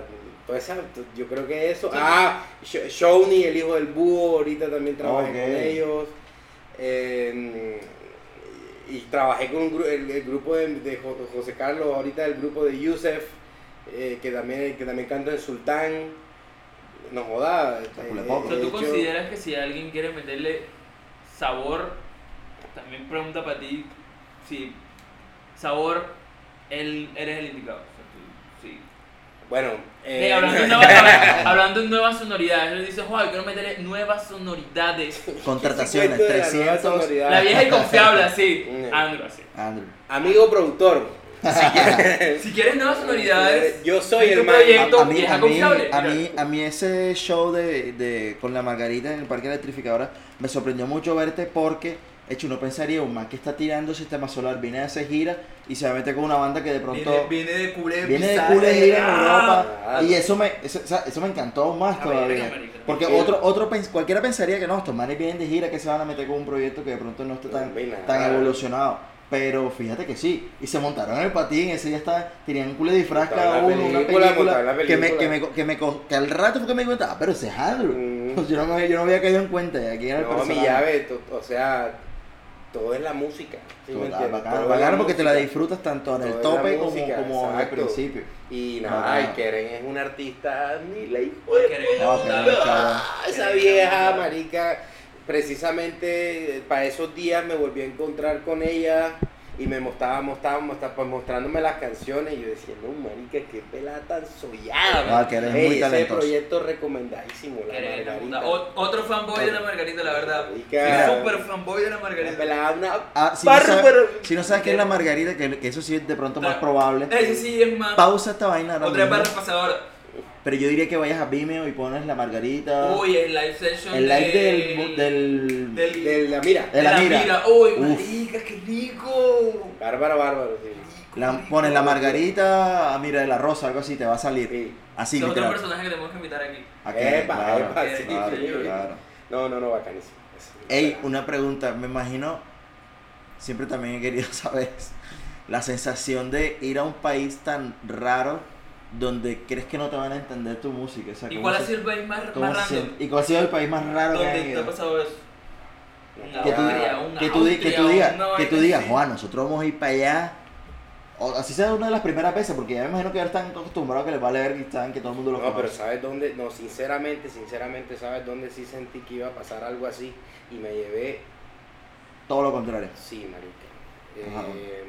Speaker 3: esa- yo creo que eso. Ah, Sh- Shawnee, el hijo del búho, ahorita también trabajé
Speaker 2: Ok.
Speaker 3: con ellos. Eh, y trabajé con un gru- el, el grupo de, de Jo- José Carlos, ahorita el grupo de Yusef. eh, que también que también canta en Sultán. No joda. eh,
Speaker 1: ¿tú
Speaker 3: hecho-
Speaker 1: consideras que si alguien quiere meterle sabor, también pregunta para ti si sabor, él eres el indicado?
Speaker 3: Bueno,
Speaker 1: Eh,
Speaker 3: eh,
Speaker 1: hablando, de nuevas, <laughs> hablando de nuevas sonoridades, él dice, joder, quiero meterle nuevas sonoridades. <laughs>
Speaker 2: Contrataciones,
Speaker 3: ¿qué cuento de la nueva
Speaker 2: 300.
Speaker 3: sonoridad?
Speaker 1: La vieja y confiable, así.
Speaker 3: Mm.
Speaker 1: Andrew, así.
Speaker 2: Andrew.
Speaker 3: Amigo productor, <laughs> si quieres,
Speaker 1: Si quieres nuevas sonoridades,
Speaker 3: yo soy el
Speaker 1: proyecto,
Speaker 2: a, a mí,
Speaker 1: vieja
Speaker 2: a, mí,
Speaker 1: confiable.
Speaker 2: a, mí, a mí ese show de, de con la Margarita en el Parque Electrificadora me sorprendió mucho verte porque, hecho, uno pensaría, un man que está tirando sistema solar, viene a hacer gira y se va a meter con una banda que de pronto
Speaker 1: Viene, de culé,
Speaker 2: viene de culé gira en
Speaker 1: Ah.
Speaker 2: Europa
Speaker 3: claro.
Speaker 2: y eso me, eso, o sea, eso me encantó aún más todavía.
Speaker 1: verga, marica.
Speaker 2: Porque
Speaker 3: Sí.
Speaker 2: otro, otro pens- cualquiera pensaría que no, estos manes vienen de gira que se van a meter con un proyecto que de pronto no está tan,
Speaker 3: No,
Speaker 2: tan evolucionado. Pero fíjate que sí, y se montaron en el patín, ese día estaba, tenían un culo de disfraz cada uno, una
Speaker 3: película,
Speaker 2: que me, que me, que me, que al rato fue que me di cuenta, ah, pero ese es Andrew.
Speaker 3: Mm.
Speaker 2: Pues <laughs> yo, no me, yo no había caído en cuenta, y aquí era el
Speaker 3: No, mi llave, o sea, todo es la música. ¿sí me
Speaker 2: Total,
Speaker 3: entiendes?
Speaker 2: bacano,
Speaker 3: Todo
Speaker 2: bacano porque te la
Speaker 3: música.
Speaker 2: disfrutas tanto en el
Speaker 3: Todo
Speaker 2: tope como,
Speaker 3: música,
Speaker 2: como al
Speaker 3: exacto.
Speaker 2: principio.
Speaker 3: Y nada,
Speaker 2: Bacano.
Speaker 3: y Keren es un artista ni la hijo de
Speaker 1: Keren,
Speaker 2: No,
Speaker 3: esa vieja marica precisamente para esos días me volví a encontrar con ella y me mostraba, mostraba, mostraba, pues, mostrándome las canciones y yo decía, no marica, qué pelada tan sollada.
Speaker 2: Ah, Keren es
Speaker 3: Ey,
Speaker 2: muy
Speaker 3: ese
Speaker 2: talentoso.
Speaker 3: proyecto recomendadísimo, la
Speaker 1: la
Speaker 3: Margarita.
Speaker 1: O- Otro fanboy de la Margarita, la verdad.
Speaker 3: Marica.
Speaker 1: Soy súper fanboy de la Margarita.
Speaker 3: pelada, una
Speaker 2: Ah, si, no sabes,
Speaker 3: bárbara.
Speaker 2: si no sabes qué es la Margarita, que, que eso sí es de pronto más probable,
Speaker 1: Ese sí es más.
Speaker 2: pausa esta vaina
Speaker 1: Otra
Speaker 2: mismo,
Speaker 1: barra pasadora.
Speaker 2: Pero yo diría que vayas a Vimeo y pones la Margarita,
Speaker 1: Uy, el live session.
Speaker 2: el live
Speaker 1: del.
Speaker 2: del, del,
Speaker 1: del-
Speaker 3: De la mira,
Speaker 2: de la mira.
Speaker 1: Uy,
Speaker 2: Uf.
Speaker 1: marica, qué rico.
Speaker 3: bárbara, bárbara. Sí.
Speaker 2: la- pones la Margarita, ah, mira, de la rosa, algo así, te va a salir,
Speaker 3: Sí.
Speaker 2: así
Speaker 1: es otro
Speaker 2: literal.
Speaker 1: personaje que tenemos que invitar aquí.
Speaker 2: Aquí,
Speaker 3: Epa,
Speaker 2: claro,
Speaker 3: epa,
Speaker 1: sí,
Speaker 2: claro,
Speaker 1: sí.
Speaker 2: claro.
Speaker 3: No, no, no, bacanísimo.
Speaker 2: Ey, una pregunta, me imagino, siempre también he querido <laughs> saber la sensación de ir a un país tan raro donde crees que no te van a entender tu música. O sea,
Speaker 1: ¿Y
Speaker 2: ¿cómo
Speaker 1: cuál ha
Speaker 2: se-
Speaker 1: sido el país más, más
Speaker 2: siente? ¿Y cuál ha sido el país más raro que
Speaker 1: ¿Dónde te
Speaker 2: ido?
Speaker 1: ha pasado eso? Una
Speaker 2: que tú,
Speaker 1: una
Speaker 2: que que digas, que tú digas. Juan, nosotros vamos a ir para allá. O así sea una de las primeras veces, porque ya me imagino que ya están acostumbrados que les vale ver y saben que todo el mundo lo
Speaker 3: No, pero
Speaker 2: conoce.
Speaker 3: ¿sabes dónde? No, sinceramente, sinceramente, ¿sabes dónde sí sentí que iba a pasar algo así? Y me llevé,
Speaker 2: Todo lo contrario.
Speaker 3: sí, marica. Eh,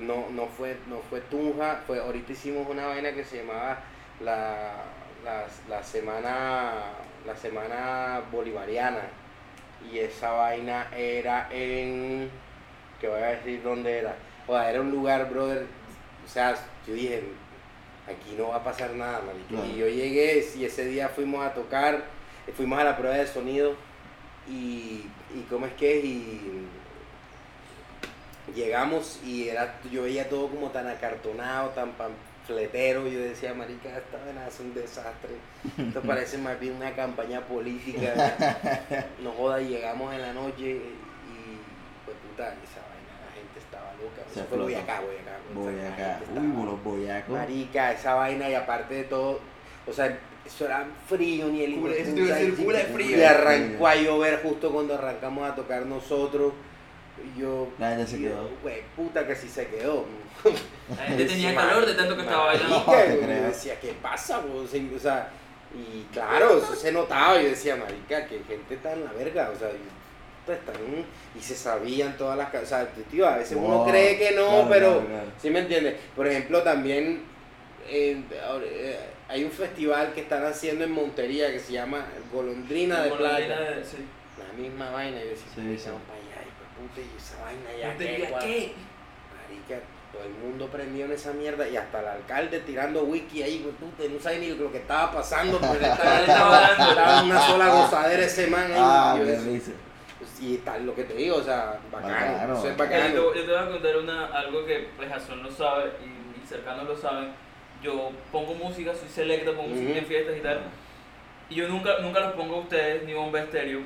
Speaker 3: no, no fue, no fue Tunja, fue, ahorita hicimos una vaina que se llamaba la, la, la semana, la semana bolivariana. Y esa vaina era en, que voy a decir dónde era. O sea, era un lugar, brother, o sea, yo dije, aquí no va a pasar nada.
Speaker 2: Claro.
Speaker 3: Y yo llegué y ese día fuimos a tocar, fuimos a la prueba de sonido y, y ¿cómo es que es? Y llegamos y era, yo veía todo como tan acartonado, tan panfletero, yo decía, marica, esta vaina es un desastre, esto <laughs> parece más bien una campaña política, <laughs> no joda, y llegamos en la noche y, pues puta, esa vaina, la gente estaba loca, eso fue. Boyacá, Boyacá,
Speaker 2: Voy
Speaker 3: la
Speaker 2: acá.
Speaker 3: gente
Speaker 2: Uy, los boyacos.
Speaker 3: Marica, esa vaina y aparte de todo, o sea, eso era frío ni el
Speaker 1: Eso te iba a
Speaker 3: puta,
Speaker 1: decir, pura frío.
Speaker 3: Y arrancó a llover justo cuando arrancamos a tocar nosotros. Y yo,
Speaker 2: La gente se quedó.
Speaker 3: güey, puta que sí se quedó.
Speaker 1: La gente <laughs> tenía calor de tanto que estaba
Speaker 3: marica,
Speaker 1: bailando.
Speaker 2: No, te
Speaker 3: yo decía, ¿qué pasa? O sea, y claro, eso se notaba. Yo decía, marica, que gente está en la verga. O sea, y, están, y se sabían todas las... ca- O sea, tío, a veces uno cree que no,
Speaker 2: claro,
Speaker 3: pero...
Speaker 2: claro, claro.
Speaker 3: ¿Sí me entiendes? Por ejemplo, también eh, eh, hay un festival que están haciendo en Montería que se llama Golondrina de
Speaker 1: Golondrina
Speaker 3: Plata.
Speaker 1: de- sí.
Speaker 3: La misma vaina. Y yo decía,
Speaker 2: Sí,
Speaker 3: "Puta,
Speaker 2: sí.
Speaker 3: Puta, y esa vaina ya
Speaker 1: Montería,
Speaker 3: qué, guau".
Speaker 1: ¿qué?
Speaker 3: Marica, todo el mundo prendió en esa mierda y hasta el alcalde tirando wiki ahí, de puta, no sabe ni lo que estaba pasando, porque le estaba, <laughs>
Speaker 1: Le estaba dando.
Speaker 3: estaba una sola gozadera ese man ahí.
Speaker 2: Ah,
Speaker 3: y pues, y tal lo que te digo, o sea, bacano,
Speaker 2: Bacano,
Speaker 3: eso es
Speaker 2: bacano.
Speaker 1: Yo te, yo te voy a contar una, algo que pues Jason lo sabe y mis cercanos lo saben. Yo pongo música, soy selecta, pongo música en fiestas y tal. Y yo nunca, nunca los pongo a ustedes ni bomba estéreo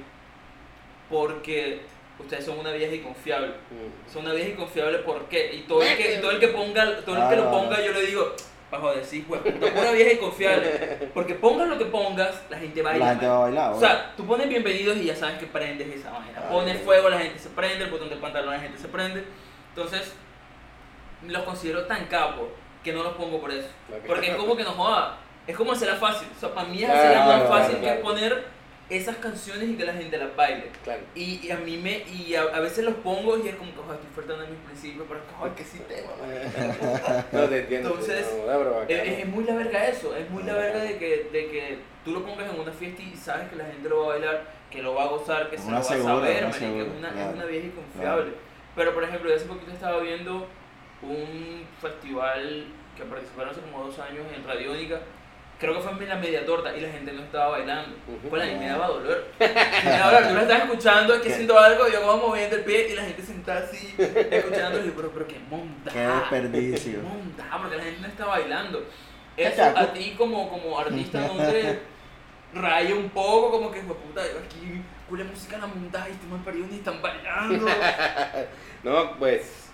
Speaker 1: porque ustedes son una vieja y confiable.
Speaker 3: Mm.
Speaker 1: Son una vieja y confiable, ¿por qué? Y todo el que, todo el que ponga, todo el que
Speaker 2: Ah.
Speaker 1: lo ponga, yo le digo, para joder, sí, pues, una vieja y confiable. <laughs> Porque pongas lo que pongas, la gente baila.
Speaker 2: La gente va a bailar.
Speaker 1: O sea, tú pones bienvenidos y ya sabes que prendes esa vaina.
Speaker 2: Ah,
Speaker 1: Pones fuego, la gente se prende, el botón del pantalón, la gente se prende. Entonces, los considero tan capos que no los pongo por eso. Porque es como que no joda, es como hacerla fácil. O sea, para mí es hacerla más fácil que
Speaker 3: claro.
Speaker 1: poner esas canciones y que la gente las baile.
Speaker 3: Claro.
Speaker 1: Y, y a mí me, y a, a veces los pongo y es como que estoy faltando en mis principios, pero es que que sí tema. <laughs>
Speaker 3: No te entiendo.
Speaker 1: Entonces,
Speaker 3: no.
Speaker 1: Es, es- es muy la verga eso, es muy la verga de que, de que tú lo pongas en una fiesta y sabes que la gente lo va a bailar, que lo va a gozar, que se va
Speaker 2: segura,
Speaker 1: a saber,
Speaker 2: una
Speaker 1: marica,
Speaker 2: segura,
Speaker 1: es, una, es una vieja y confiable. Pero por ejemplo, yo hace poquito estaba viendo un festival que participaron hace como dos años en Radiónica, creo que fue en la media torta y la gente no estaba bailando.
Speaker 3: Ujú.
Speaker 1: Pues mí me daba dolor. <laughs> Me daba dolor, la estás escuchando, es que haciendo algo, yo como moviendo el pie y la gente sentada así, escuchando, y yo, pero, pero qué monda.
Speaker 2: Qué desperdicio.
Speaker 1: Qué monda, porque la gente no está bailando. Eso a ti como, como artista no te raya un poco, como que, "Jue puta, yo aquí, culia música en la montaje y este mal parido ni están bailando. <laughs>
Speaker 3: No, pues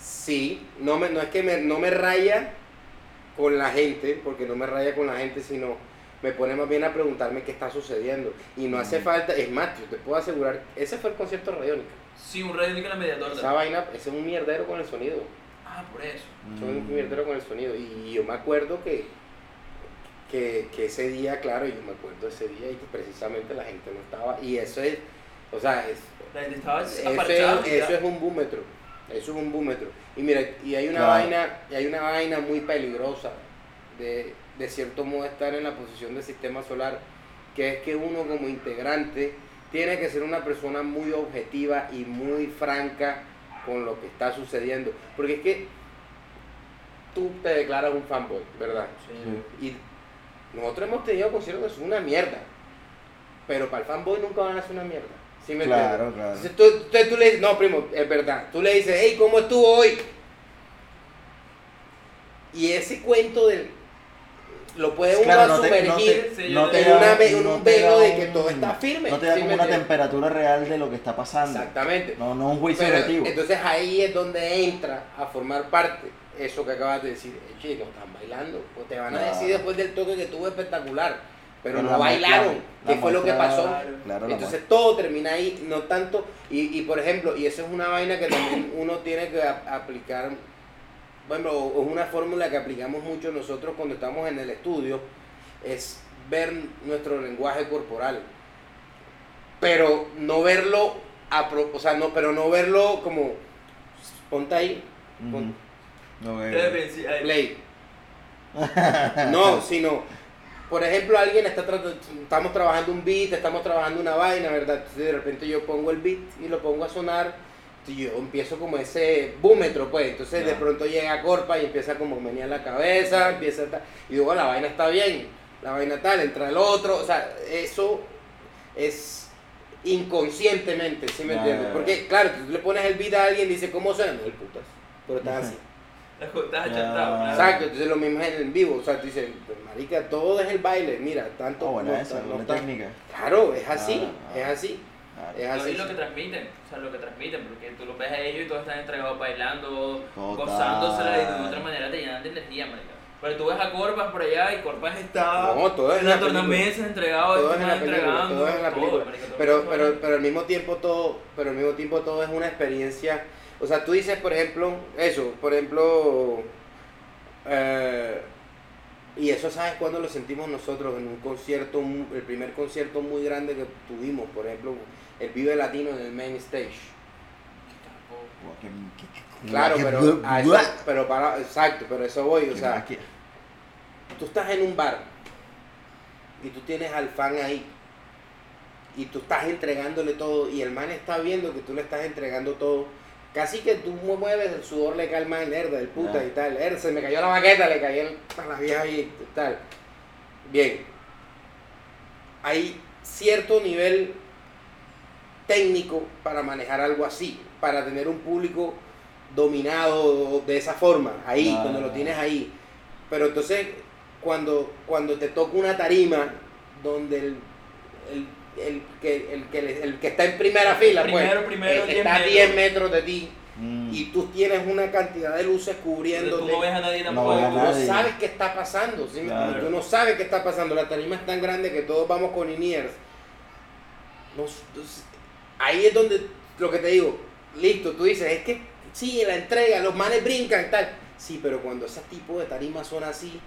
Speaker 3: sí, no, me, no es que me, no me raya con la gente, porque no me raya con la gente, sino me pone más bien a preguntarme qué está sucediendo. Y no hace
Speaker 2: Mm.
Speaker 3: falta, es más, yo te puedo asegurar, ese fue el concierto de Radiónica.
Speaker 1: Sí, un Radiónica en la media
Speaker 3: Esa vaina, ese es un mierdero con el sonido.
Speaker 1: Ah, por eso.
Speaker 3: Soy un
Speaker 2: Mm.
Speaker 3: mierdero con el sonido. Y yo me acuerdo que, que, que ese día, claro, yo me acuerdo ese día y que precisamente la gente no estaba. Y eso es, o sea, es,
Speaker 1: La gente estaba
Speaker 3: Eso es, eso es un búmetro. Eso es un búmetro. Y mira, y hay una
Speaker 2: Claro.
Speaker 3: vaina, y hay una vaina muy peligrosa de, de cierto modo estar en la posición del sistema solar, que es que uno como integrante tiene que ser una persona muy objetiva y muy franca con lo que está sucediendo. Porque es que tú te declaras un fanboy, ¿verdad?
Speaker 1: Sí.
Speaker 2: Sí.
Speaker 3: Y nosotros hemos tenido conciertos que son una mierda. Pero para el fanboy nunca van a ser una mierda. ¿Sí me?
Speaker 2: Claro, claro.
Speaker 3: Entonces tú, tú- tú le dices, no, primo, es verdad. Tú le dices, hey, ¿cómo estuvo hoy? Y ese cuento del. Lo puede uno
Speaker 2: Claro, no te, no
Speaker 3: sumergir
Speaker 2: te,
Speaker 1: sí,
Speaker 2: no te
Speaker 1: te-
Speaker 3: en, una
Speaker 2: no
Speaker 3: un
Speaker 2: te
Speaker 3: velo de que todo está firme.
Speaker 2: No te da
Speaker 3: ¿sí
Speaker 2: como una temperatura real de lo que está pasando.
Speaker 3: Exactamente.
Speaker 2: No, no un juicio
Speaker 3: Pero,
Speaker 2: objetivo.
Speaker 3: entonces ahí es donde entra a formar parte eso que acabas de decir. No están bailando. O te van a
Speaker 2: No.
Speaker 3: decir después del toque que tuvo espectacular. Pero,
Speaker 2: Pero
Speaker 3: no
Speaker 2: la
Speaker 3: bailaron. ¿Qué fue lo que pasó?
Speaker 2: Claro,
Speaker 3: Entonces todo termina ahí, no tanto, y, y por ejemplo, y eso es una vaina que también <coughs> uno tiene que a- aplicar, bueno, o es una fórmula que aplicamos mucho nosotros cuando estamos en el estudio, es ver nuestro lenguaje corporal, pero no verlo, a pro- o sea, no, pero no verlo como, ponte ahí,
Speaker 2: Ujú.
Speaker 3: pon-
Speaker 2: No, eh,
Speaker 1: ay,
Speaker 3: play. <laughs> No, sino, por ejemplo, alguien está tratando, estamos trabajando un beat, estamos trabajando una vaina, ¿verdad? Entonces de repente yo pongo el beat y lo pongo a sonar, y yo empiezo como ese búmetro, pues, entonces de pronto llega Corpa y empieza como a menear la cabeza, empieza a y digo, la vaina está bien, la vaina tal, entra el otro, o sea, eso es inconscientemente, ¿sí me entiendes? Porque, claro, tú le pones el beat a alguien y dice, ¿cómo suena? No, el putas, pero está así.
Speaker 1: Estás achantado. ¿no?
Speaker 3: Exacto, entonces lo mismo es en el vivo, o sea, tú dices, pues, marica, todo es el baile, mira, tanto...
Speaker 2: Oh, buena
Speaker 3: no
Speaker 2: esa,
Speaker 3: no está-
Speaker 2: técnica.
Speaker 3: Claro, es así,
Speaker 2: Ah, ah.
Speaker 3: es así,
Speaker 2: Claro.
Speaker 3: es así.
Speaker 1: lo que transmiten, o sea, lo que transmiten, porque tú lo ves a ellos y todos están entregados bailando,
Speaker 2: Total.
Speaker 1: gozándosela y de una otra manera te llenan de energía, marica. Pero tú ves a Corpas por allá y Corpas está
Speaker 3: No, todo es
Speaker 1: en la
Speaker 3: la
Speaker 1: tornamesa entregado,
Speaker 3: Todo
Speaker 1: este
Speaker 3: es en la película,
Speaker 1: entregando,
Speaker 3: todo es en la película.
Speaker 1: marica, todo
Speaker 3: Pero, pero, pero al mismo tiempo todo, pero al mismo tiempo todo es una experiencia. O sea, tú dices, por ejemplo, eso, por ejemplo, eh, y eso sabes cuando lo sentimos nosotros en un concierto, el primer concierto muy grande que tuvimos, por ejemplo, el Vive Latino en el main stage. Claro, pero, eso- pero para, exacto, pero eso voy, o sea, tú estás en un bar y tú tienes al fan ahí y tú estás entregándole todo y el man está viendo que tú le estás entregando todo. Casi que tú mueves el sudor, le cae man, herda, del puta
Speaker 2: Ah.
Speaker 3: y tal. "Herda, se me cayó la baqueta, le cayó el- a la vieja y tal. Bien. Hay cierto nivel técnico para manejar algo así, para tener un público dominado de esa forma, ahí,
Speaker 2: Ah.
Speaker 3: cuando lo tienes ahí. Pero entonces, cuando, cuando te toca una tarima donde el, el, el que, el, que, el que está en primera fila,
Speaker 1: Primero,
Speaker 3: pues,
Speaker 1: primero,
Speaker 3: que
Speaker 1: 10
Speaker 3: está a
Speaker 1: metros.
Speaker 3: 10 metros de ti,
Speaker 2: Mm.
Speaker 3: y tú tienes una cantidad de luces
Speaker 1: Donde
Speaker 3: cubriéndote,
Speaker 1: tú no ves a nadie
Speaker 2: No
Speaker 1: tampoco.
Speaker 3: sabes qué está pasando, ¿sí?
Speaker 2: Claro.
Speaker 3: tú no sabes qué está pasando, la tarima es tan grande que todos vamos con. Nos- nos- ahí es donde, lo que te digo, listo, tú dices, es que sí, la entrega, los manes brincan y tal, Sí, pero cuando ese tipo de tarimas son así,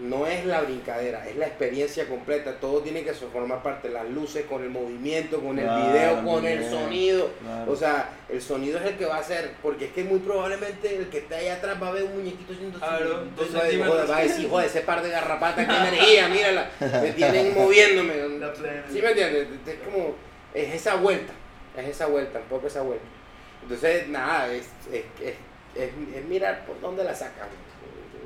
Speaker 3: no es la brincadera, es la experiencia completa. Todo tiene que formar parte, las luces, con el movimiento, con el
Speaker 2: Claro,
Speaker 3: video, con el sonido.
Speaker 2: Claro.
Speaker 3: O sea, el sonido es el que va a hacer, porque es que muy probablemente el que está allá atrás va a ver un muñequito haciendo así.
Speaker 1: Claro,
Speaker 3: Entonces va a decir, joder, va a decir, joder, ese par de garrapatas, qué <laughs> energía, mírala, me tienen <laughs> moviéndome. ¿Sí me entiendes? Es como, es esa vuelta, es esa vuelta, un poco esa vuelta. Entonces, nada, es, es, es, es- es mirar por dónde la sacan.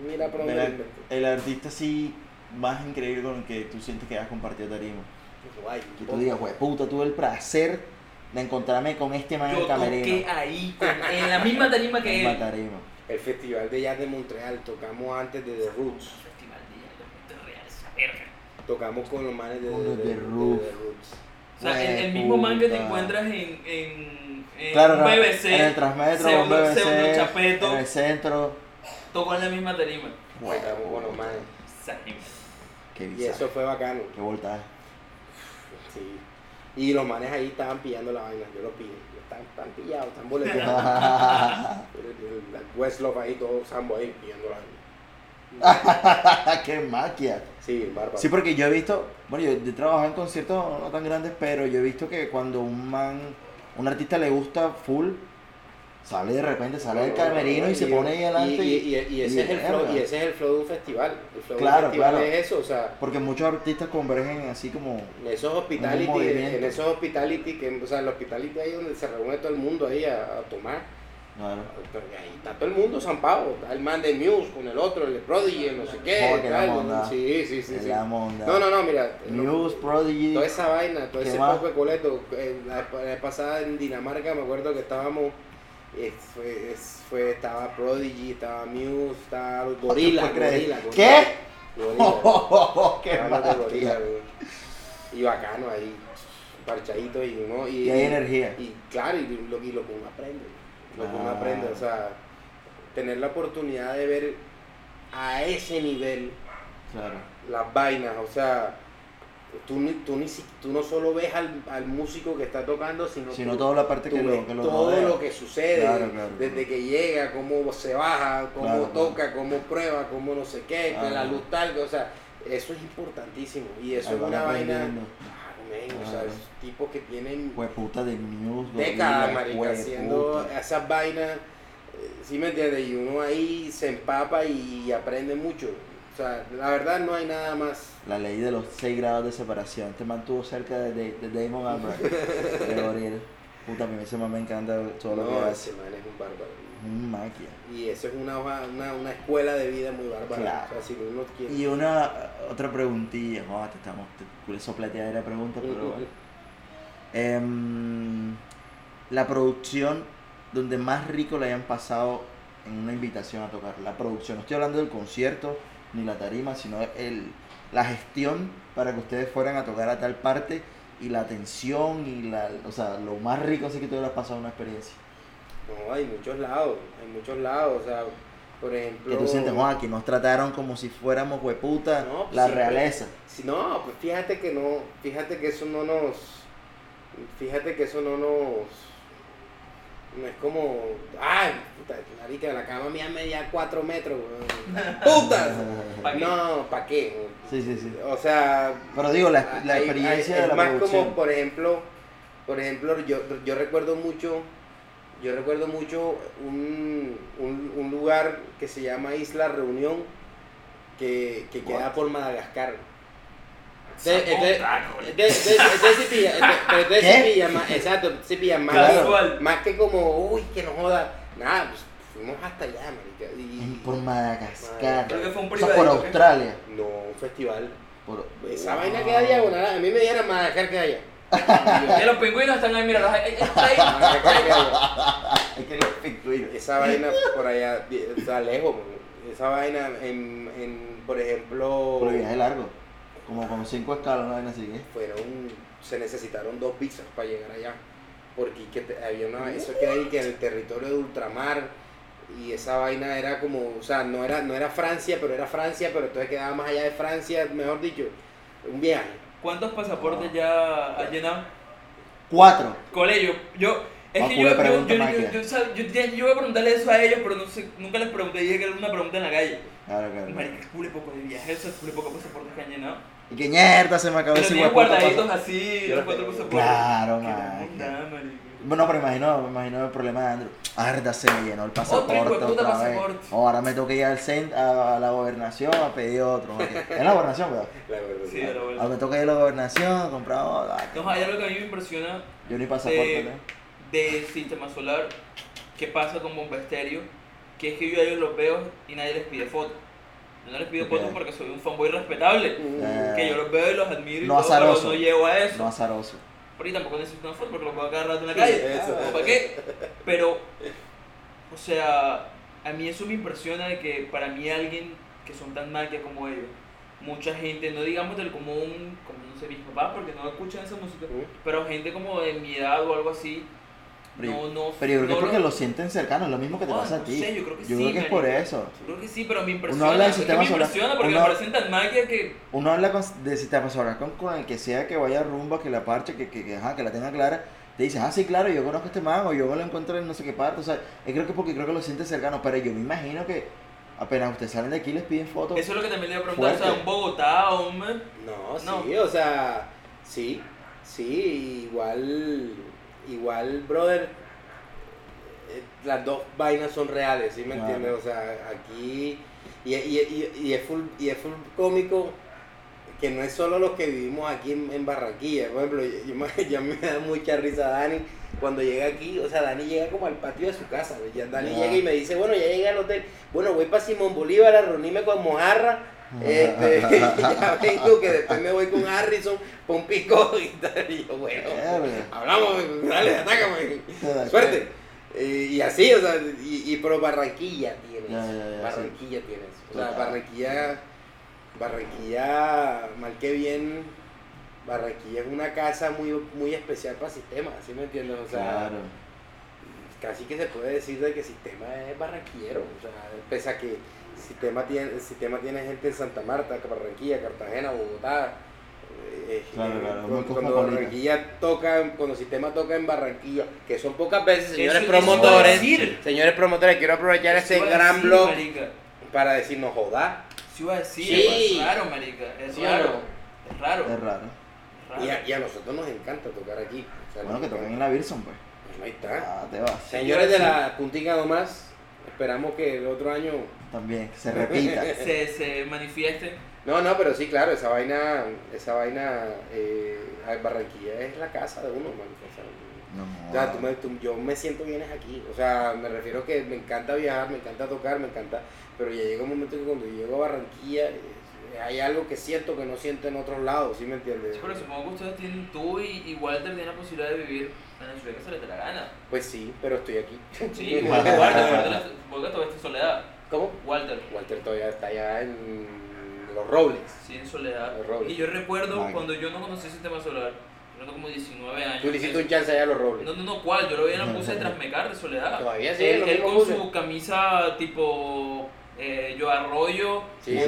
Speaker 3: Mira la inventan.
Speaker 2: el artista sí más increíble con el que tú sientes que has compartido tarima.
Speaker 3: Guay,
Speaker 2: Que tú digas, güey, puta, tuve el placer de encontrarme con este man en
Speaker 1: Yo
Speaker 2: el camerino.
Speaker 1: toqué ahí, con- en la misma tarima que <laughs>
Speaker 2: Misma
Speaker 1: él.
Speaker 2: tarima.
Speaker 3: El Festival de Jazz de Montreal, tocamos antes de The Roots.
Speaker 1: Festival de Jazz de Monterreal, esa verga.
Speaker 3: Tocamos con los manes de,
Speaker 2: The
Speaker 3: de
Speaker 2: Roots.
Speaker 3: The Roots.
Speaker 1: O sea, el, el mismo man que te encuentras en, en, en
Speaker 2: Claro,
Speaker 1: un
Speaker 2: no,
Speaker 1: BBC,
Speaker 2: en el Transmetro, BBC, en el centro.
Speaker 1: Tocó en la misma tarima.
Speaker 3: Los.
Speaker 1: Esa gente.
Speaker 2: Qué
Speaker 3: Y eso fue bacano.
Speaker 2: Qué voltaje.
Speaker 3: Sí. Y los manes ahí estaban pillando la vaina, yo lo pillé. Están, están pillados, están el Westloff ahí, todo sambo ahí, pillando la vaina. <laughs>
Speaker 2: Qué maquia.
Speaker 3: Sí, bárbaro.
Speaker 2: Sí, porque yo he visto, bueno, yo he trabajado en conciertos no tan grandes, pero yo he visto que cuando un man, un artista le gusta full, sale de repente, sale del camerino y, se pone ahí adelante.
Speaker 3: Y, y- y- y ese
Speaker 2: y
Speaker 3: es el flow, y ese es el flow de un festival. El flow
Speaker 2: Claro,
Speaker 3: de un festival
Speaker 2: claro.
Speaker 3: es eso, o sea,
Speaker 2: Porque muchos artistas convergen así como...
Speaker 3: en esos hospitality, en esos hospitality, que, o sea, el hospitality ahí donde se reúne todo el mundo ahí a, a tomar.
Speaker 2: Claro.
Speaker 3: Pero ahí está todo el mundo zampado. Está el man de Muse con el otro, el de Prodigy, no sé qué.
Speaker 2: Joder, que la
Speaker 3: tal.
Speaker 2: monda.
Speaker 3: Sí, sí, sí. Sí.
Speaker 2: la monda.
Speaker 3: No, no, no, mira.
Speaker 2: Muse, Prodigy.
Speaker 3: Toda esa vaina, todo
Speaker 2: ¿Qué
Speaker 3: ese
Speaker 2: más?
Speaker 3: poco de coleto. eh, La, la pasada en Dinamarca me acuerdo que estábamos. Fue, es- fue- estaba Prodigy, estaba Muse, estaba Gorila.
Speaker 2: ¿Te puedes creer?
Speaker 3: Gorila, Gorila.
Speaker 2: ¿Qué?
Speaker 3: Gorila. <laughs>
Speaker 2: ¡Qué
Speaker 3: los de
Speaker 2: magia!
Speaker 3: Gorila, güey. Y bacano ahí, parchadito y uno. Y,
Speaker 2: Y hay energía.
Speaker 3: Y claro, y lo, y lo que uno aprende. Lo que uno
Speaker 2: Ah.
Speaker 3: aprende, o sea, tener la oportunidad de ver a ese nivel
Speaker 2: Claro.
Speaker 3: las vainas, o sea, tú, ni- tú, ni, si- tú no solo ves al, al músico que está tocando, sino,
Speaker 2: Sino
Speaker 3: tú-
Speaker 2: toda la parte que lo, que lo
Speaker 3: todo
Speaker 2: rodea.
Speaker 3: lo que sucede,
Speaker 2: Claro, claro,
Speaker 3: desde
Speaker 2: claro.
Speaker 3: que llega, cómo se baja, cómo toca, cómo prueba, cómo no sé qué, la luz tal, o sea, eso es importantísimo y eso
Speaker 2: Ahí
Speaker 3: es una vaina, men, o sea, esos tipos que tienen
Speaker 2: Hueputa de Muse,
Speaker 3: décadas, marica,
Speaker 2: hueputa.
Speaker 3: haciendo esas vainas, eh, ¿sí me entiendes? Y uno ahí se empapa y aprende mucho. O sea, la verdad no hay nada más.
Speaker 2: La ley de los 6 grados de separación. Te mantuvo cerca de, de, de Damon Albarn. <laughs> de Gorillaz. Puta, a mí ese man me encanta todo lo que hace.
Speaker 3: ese man es un bárbaro.
Speaker 2: Un maquia.
Speaker 3: Y eso es una, hoja- una, una escuela de vida muy bárbara.
Speaker 2: Claro.
Speaker 3: O sea, si uno quiere.
Speaker 2: Y una otra preguntilla, joder, te estamos te culé sopleteada la pregunta, pero bueno. Em, la producción donde más rico le hayan pasado en una invitación a tocar. La producción, no estoy hablando del concierto ni la tarima, sino el, la gestión para que ustedes fueran a tocar a tal parte y la atención y la, o sea, lo más rico así que te hubieras pasado en una experiencia.
Speaker 3: No, hay muchos lados. Hay muchos lados. O sea, por ejemplo.
Speaker 2: Que tú sientes, joder, que nos trataron como si fuéramos hueputa,
Speaker 3: No, pues
Speaker 2: la
Speaker 3: siempre.
Speaker 2: realeza.
Speaker 3: Si no, pues fíjate que no, fíjate que eso no nos, fíjate que eso no nos, no es como, ay, puta, marica, la cama mía medía 4 metros, weón. <laughs> puta,
Speaker 1: ¿Pa' qué?
Speaker 3: no, ¿para qué?
Speaker 2: Sí, sí, sí.
Speaker 3: O sea,
Speaker 2: Pero digo, la, la
Speaker 3: hay-
Speaker 2: experiencia
Speaker 3: hay-
Speaker 2: de
Speaker 3: es
Speaker 2: la
Speaker 3: más
Speaker 2: producción.
Speaker 3: como, por ejemplo, por ejemplo, yo, yo recuerdo mucho, yo recuerdo mucho un, un, un lugar que se llama Isla Reunión, que, que queda por Madagascar. Entonces, entonces- sí pilla, más, exacto, pilla más,
Speaker 1: Casual.
Speaker 3: más que como, uy, que no joda, nada, pues fuimos hasta allá, marica, y,
Speaker 2: Por Madagascar.
Speaker 1: Creo que fue un
Speaker 2: O sea, por. Australia.
Speaker 3: no, un festival,
Speaker 2: Por...
Speaker 3: esa
Speaker 2: Wow.
Speaker 3: vaina queda diagonal, a mí me dieron Madagascar <laughs> que allá,
Speaker 1: Y los pingüinos están ahí, mira, los- ahí- <laughs>
Speaker 2: que los pingüinos.
Speaker 3: esa vaina por allá, está lejos, man. esa vaina en, en por ejemplo,
Speaker 2: Pero viaje largo. Como con cinco escalas, una vaina así, ¿eh?
Speaker 3: fueron, se necesitaron dos visas para llegar allá, porque que te- había una, eso queda ahí que en el territorio de ultramar, y esa vaina era como, o sea, no era, no era Francia, pero era Francia, pero entonces quedaba más allá de Francia, mejor dicho, un viaje.
Speaker 1: ¿Cuántos pasaportes ya has llenado?
Speaker 2: Cuatro.
Speaker 1: Colegio, yo, Es
Speaker 2: Ah,
Speaker 1: que yo, yo, yo, yo,
Speaker 2: Maquia.
Speaker 1: yo, sab- yo, yo- yo voy a preguntarle eso a ellos, pero no sé, nunca les pregunté, dije que era una pregunta en la calle.
Speaker 2: Claro, claro.
Speaker 1: Marica, es cule poco de viaje, eso es cule poco pasaportes que han llenado.
Speaker 2: Y que mierda, se me acabó ese hueputa
Speaker 1: guardaditos así,
Speaker 3: Yo
Speaker 1: los cuatro pasaportes.
Speaker 2: Claro,
Speaker 1: Qué
Speaker 2: marica. Bueno, pero imagino, me imagino el problema de Andrew. Arda, se me llenó el pasaporte otra vez.
Speaker 1: pasaporte.
Speaker 2: Oh, ahora me toca ir al cent a la gobernación a pedir otro. ¿Es la gobernación, ¿verdad?
Speaker 3: La verdad.
Speaker 1: Sí, a la vuelta.
Speaker 2: Ahora me toca ir a la gobernación, comprar otro. Ay,
Speaker 1: No, hay algo que a mí me impresiona
Speaker 2: Yo ni pasaporte,
Speaker 1: de,
Speaker 2: ¿no?
Speaker 1: de sistema solar que pasa con Bomba Estéreo, que es que yo a ellos los veo y nadie les pide fotos. Yo no les pido
Speaker 2: Ok.
Speaker 1: fotos porque soy un fanboy respetable.
Speaker 2: Eh,
Speaker 1: Que yo los veo y los admiro y
Speaker 2: no
Speaker 1: todo, pero
Speaker 2: azaroso.
Speaker 1: no llego a eso.
Speaker 2: No azaroso.
Speaker 1: Pero y tampoco necesito una foto porque los puedo rato en la calle.
Speaker 3: Eso.
Speaker 1: ¿O para qué? Pero, o sea, a mí eso me impresiona de que para mí alguien que son tan maquia como ellos, mucha gente, no digamos del común, como no sé, mis papás, porque no escuchan esa música,
Speaker 3: Ujú.
Speaker 1: pero gente como de mi edad o algo así,
Speaker 2: Pero,
Speaker 1: no, no.
Speaker 2: pero yo creo que es porque lo sienten cercano, es lo mismo que te
Speaker 1: Ah,
Speaker 2: pasa a ti.
Speaker 1: sé, yo creo que
Speaker 2: yo
Speaker 1: sí,
Speaker 2: creo que es por eso.
Speaker 1: Yo creo que sí, pero me
Speaker 2: Uno
Speaker 1: impresiona.
Speaker 2: habla de
Speaker 1: es que
Speaker 2: sistema
Speaker 1: me
Speaker 2: solar,
Speaker 1: impresiona porque
Speaker 2: uno-
Speaker 1: me parecen tan maquia que.
Speaker 2: Uno habla con- de sistema solar con, con el que sea que vaya rumba, que la parche, que, que, que, ajá, que la tenga clara. Te dices, ah, sí, claro, yo conozco a este man, o yo me lo encuentro en no sé qué parte. O sea, es creo que porque creo que lo sientes cercano. Pero yo me imagino que apenas ustedes salen de aquí les piden fotos.
Speaker 1: Eso es lo que también le iba a preguntar. O sea, un Bogotá o un.
Speaker 3: No,
Speaker 1: No.
Speaker 3: sí, o sea, sí, sí, igual, igual, brother, eh, las dos vainas son reales, ¿sí me entiendes? O sea, aquí, y, y, y, y es full, y es full cómico que no es solo los que vivimos aquí en, en Barranquilla, por ejemplo, yo, yo me, <laughs> ya me da mucha risa Dani cuando llega aquí, o sea, Dani llega como al patio de su casa, ya Dani llega y me dice, bueno, ya llegué al hotel, bueno, voy para Simón Bolívar a reunirme con Mojarra, este, <laughs> <laughs> ya vengo que después me voy con Harrison un pico y tal. Y yo, bueno, hablamos, dale, atácame.
Speaker 2: Te
Speaker 3: Suerte. Eh, y así, o sea, y, y pero Barranquilla tiene
Speaker 2: Ya,
Speaker 3: eso.
Speaker 2: ya, ya,
Speaker 3: Barranquilla tiene eso. O sea. Barranquilla, Barranquilla, mal que bien, Barranquilla es una casa muy, muy especial para Sistema, ¿sí me entiendes? O sea,
Speaker 2: Claro.
Speaker 3: casi que se puede decir de que Sistema es barranquillero, o sea, pese a que Sistema tiene, Sistema tiene gente en Santa Marta, Barranquilla, Cartagena, Bogotá. eh,
Speaker 2: Claro,
Speaker 3: eh,
Speaker 2: claro,
Speaker 3: cuando. Barranquilla toca, cuando Sistema toca en Barranquilla, que son pocas veces, señores
Speaker 1: Eso-
Speaker 3: promotores, señores promotores, quiero aprovechar
Speaker 1: Eso
Speaker 3: este gran
Speaker 1: decir,
Speaker 3: blog
Speaker 1: marica.
Speaker 3: para decirnos joda.
Speaker 1: Sí iba a decir,
Speaker 3: Sí.
Speaker 1: es raro, marica. Es
Speaker 3: ¿Sí o
Speaker 1: raro. Es raro.
Speaker 2: Es raro.
Speaker 3: Y a, y a nosotros nos encanta tocar aquí. o sea,
Speaker 2: Bueno, que toquen en la Wilson, pues.
Speaker 3: Ahí está.
Speaker 2: Ah, te vas.
Speaker 3: Señores de la puntica nomás, esperamos que el otro año
Speaker 2: También, que se repita.
Speaker 1: Se, se manifieste.
Speaker 3: No, no, pero sí, claro, esa vaina, esa vaina, eh, Barranquilla es la casa de uno, man. O sea,
Speaker 2: No,
Speaker 3: o sea, tú me- tú- yo me siento bien aquí. O sea, me refiero que me encanta viajar, me encanta tocar, me encanta. Pero ya llega un momento que cuando yo llego a Barranquilla, eh, hay algo que siento que no siento en otros lados, ¿sí me entiendes?
Speaker 1: Sí, pero supongo que ustedes tienen, tú y, y Walter tienen la posibilidad de vivir en la ciudad que se les dé la gana.
Speaker 3: Pues sí, pero estoy aquí.
Speaker 1: Sí, <laughs> igual que Walter, Walter, supongo que todavía está en soledad.
Speaker 3: ¿Cómo?
Speaker 1: Walter,
Speaker 3: Walter todavía está allá en Los Robles.
Speaker 1: sí, en soledad.
Speaker 3: Los Robles.
Speaker 1: Y yo recuerdo cuando yo no conocí el sistema solar, tengo como 19 años.
Speaker 3: Tú le hiciste un chance allá a Los Robles.
Speaker 1: No, no, no, ¿cuál? Yo lo vi en la puse de Transmecar de Soledad.
Speaker 3: Todavía sí,
Speaker 1: él, él con su camisa tipo eh, yo arroyo,
Speaker 3: Sí,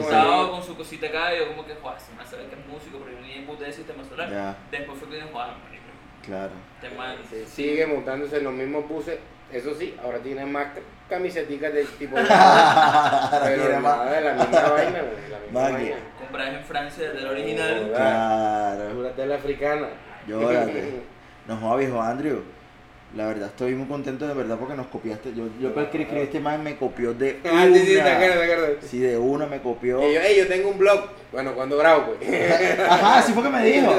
Speaker 1: con su cosita acá, y yo como que, joder, se me hace que es músico, pero yo ni puta de sistema solar.
Speaker 2: Ya,
Speaker 1: Después fue que dije, joder, marico,
Speaker 2: claro.
Speaker 1: este man.
Speaker 3: Sí, sigue montándose en los mismos buses. Eso sí, ahora tiene más camisetas del tipo <laughs> de. Pero
Speaker 2: tiene más.
Speaker 3: nada de la misma <laughs> vaina, güey, la misma vaina.
Speaker 1: Compradas en Francia desde el original.
Speaker 2: Claro.
Speaker 3: Una tela africana.
Speaker 2: Llórate. <laughs> No viejo Andrew. La verdad estoy muy contento de verdad porque nos copiaste. Yo, yo que escribí este man me copió de una.
Speaker 3: Ah, sí, sí, te acuerdas, te acuerdas.
Speaker 2: Sí, de una me copió.
Speaker 3: Y yo, hey, yo tengo un blog. Bueno, cuando grabo, pues. <laughs>
Speaker 2: Ajá, así fue que me dijo.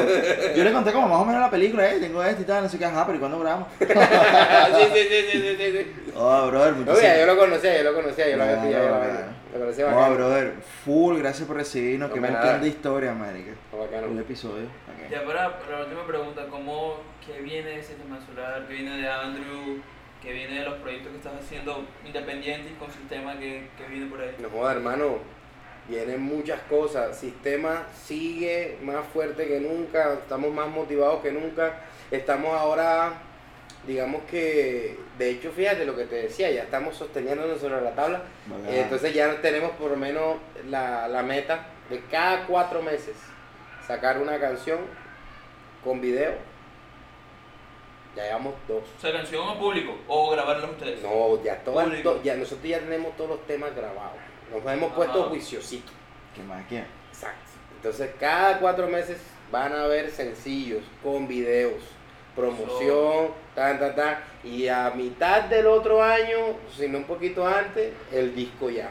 Speaker 2: Yo le conté como más o menos la película, eh, tengo esto y tal, no sé qué, ajá, pero ¿y cuándo grabamos? <laughs>
Speaker 3: sí, sí, sí, sí, sí, sí.
Speaker 2: Oh, brother, muchísimas
Speaker 3: mira, yo lo conocía, yo lo conocía, yo lo había pillado. Me parece
Speaker 2: Oh,
Speaker 3: bacano.
Speaker 2: brother, full, gracias por recibirnos,
Speaker 3: No,
Speaker 2: que
Speaker 3: me
Speaker 2: de historia, marica.
Speaker 3: Bacano.
Speaker 2: Un episodio.
Speaker 1: Ya para, para la última pregunta, ¿cómo, qué viene de sistema solar? ¿Qué viene de Andrew? ¿Qué viene de los proyectos que estás haciendo independientes con sistema que, que viene por ahí?
Speaker 3: No joda, hermano. Vienen muchas cosas. Sistema sigue más fuerte que nunca. Estamos más motivados que nunca. Estamos ahora, digamos que, de hecho, fíjate lo que te decía, ya estamos sosteniéndonos sobre la tabla. Eh, Entonces ya tenemos por lo menos la, la meta de cada cuatro meses sacar una canción con video Ya llevamos dos.
Speaker 1: O sea, canción o público, o grabarla ustedes.
Speaker 3: No, ya todas, to- ya nosotros ya tenemos todos los temas grabados. Nos hemos
Speaker 1: Ajá.
Speaker 3: puesto juiciositos.
Speaker 2: ¿Qué más qué?
Speaker 3: Exacto. Entonces, cada cuatro meses van a haber sencillos con videos, promoción, tan, tan, tan. Y a mitad del otro año, si no un poquito antes, el disco ya.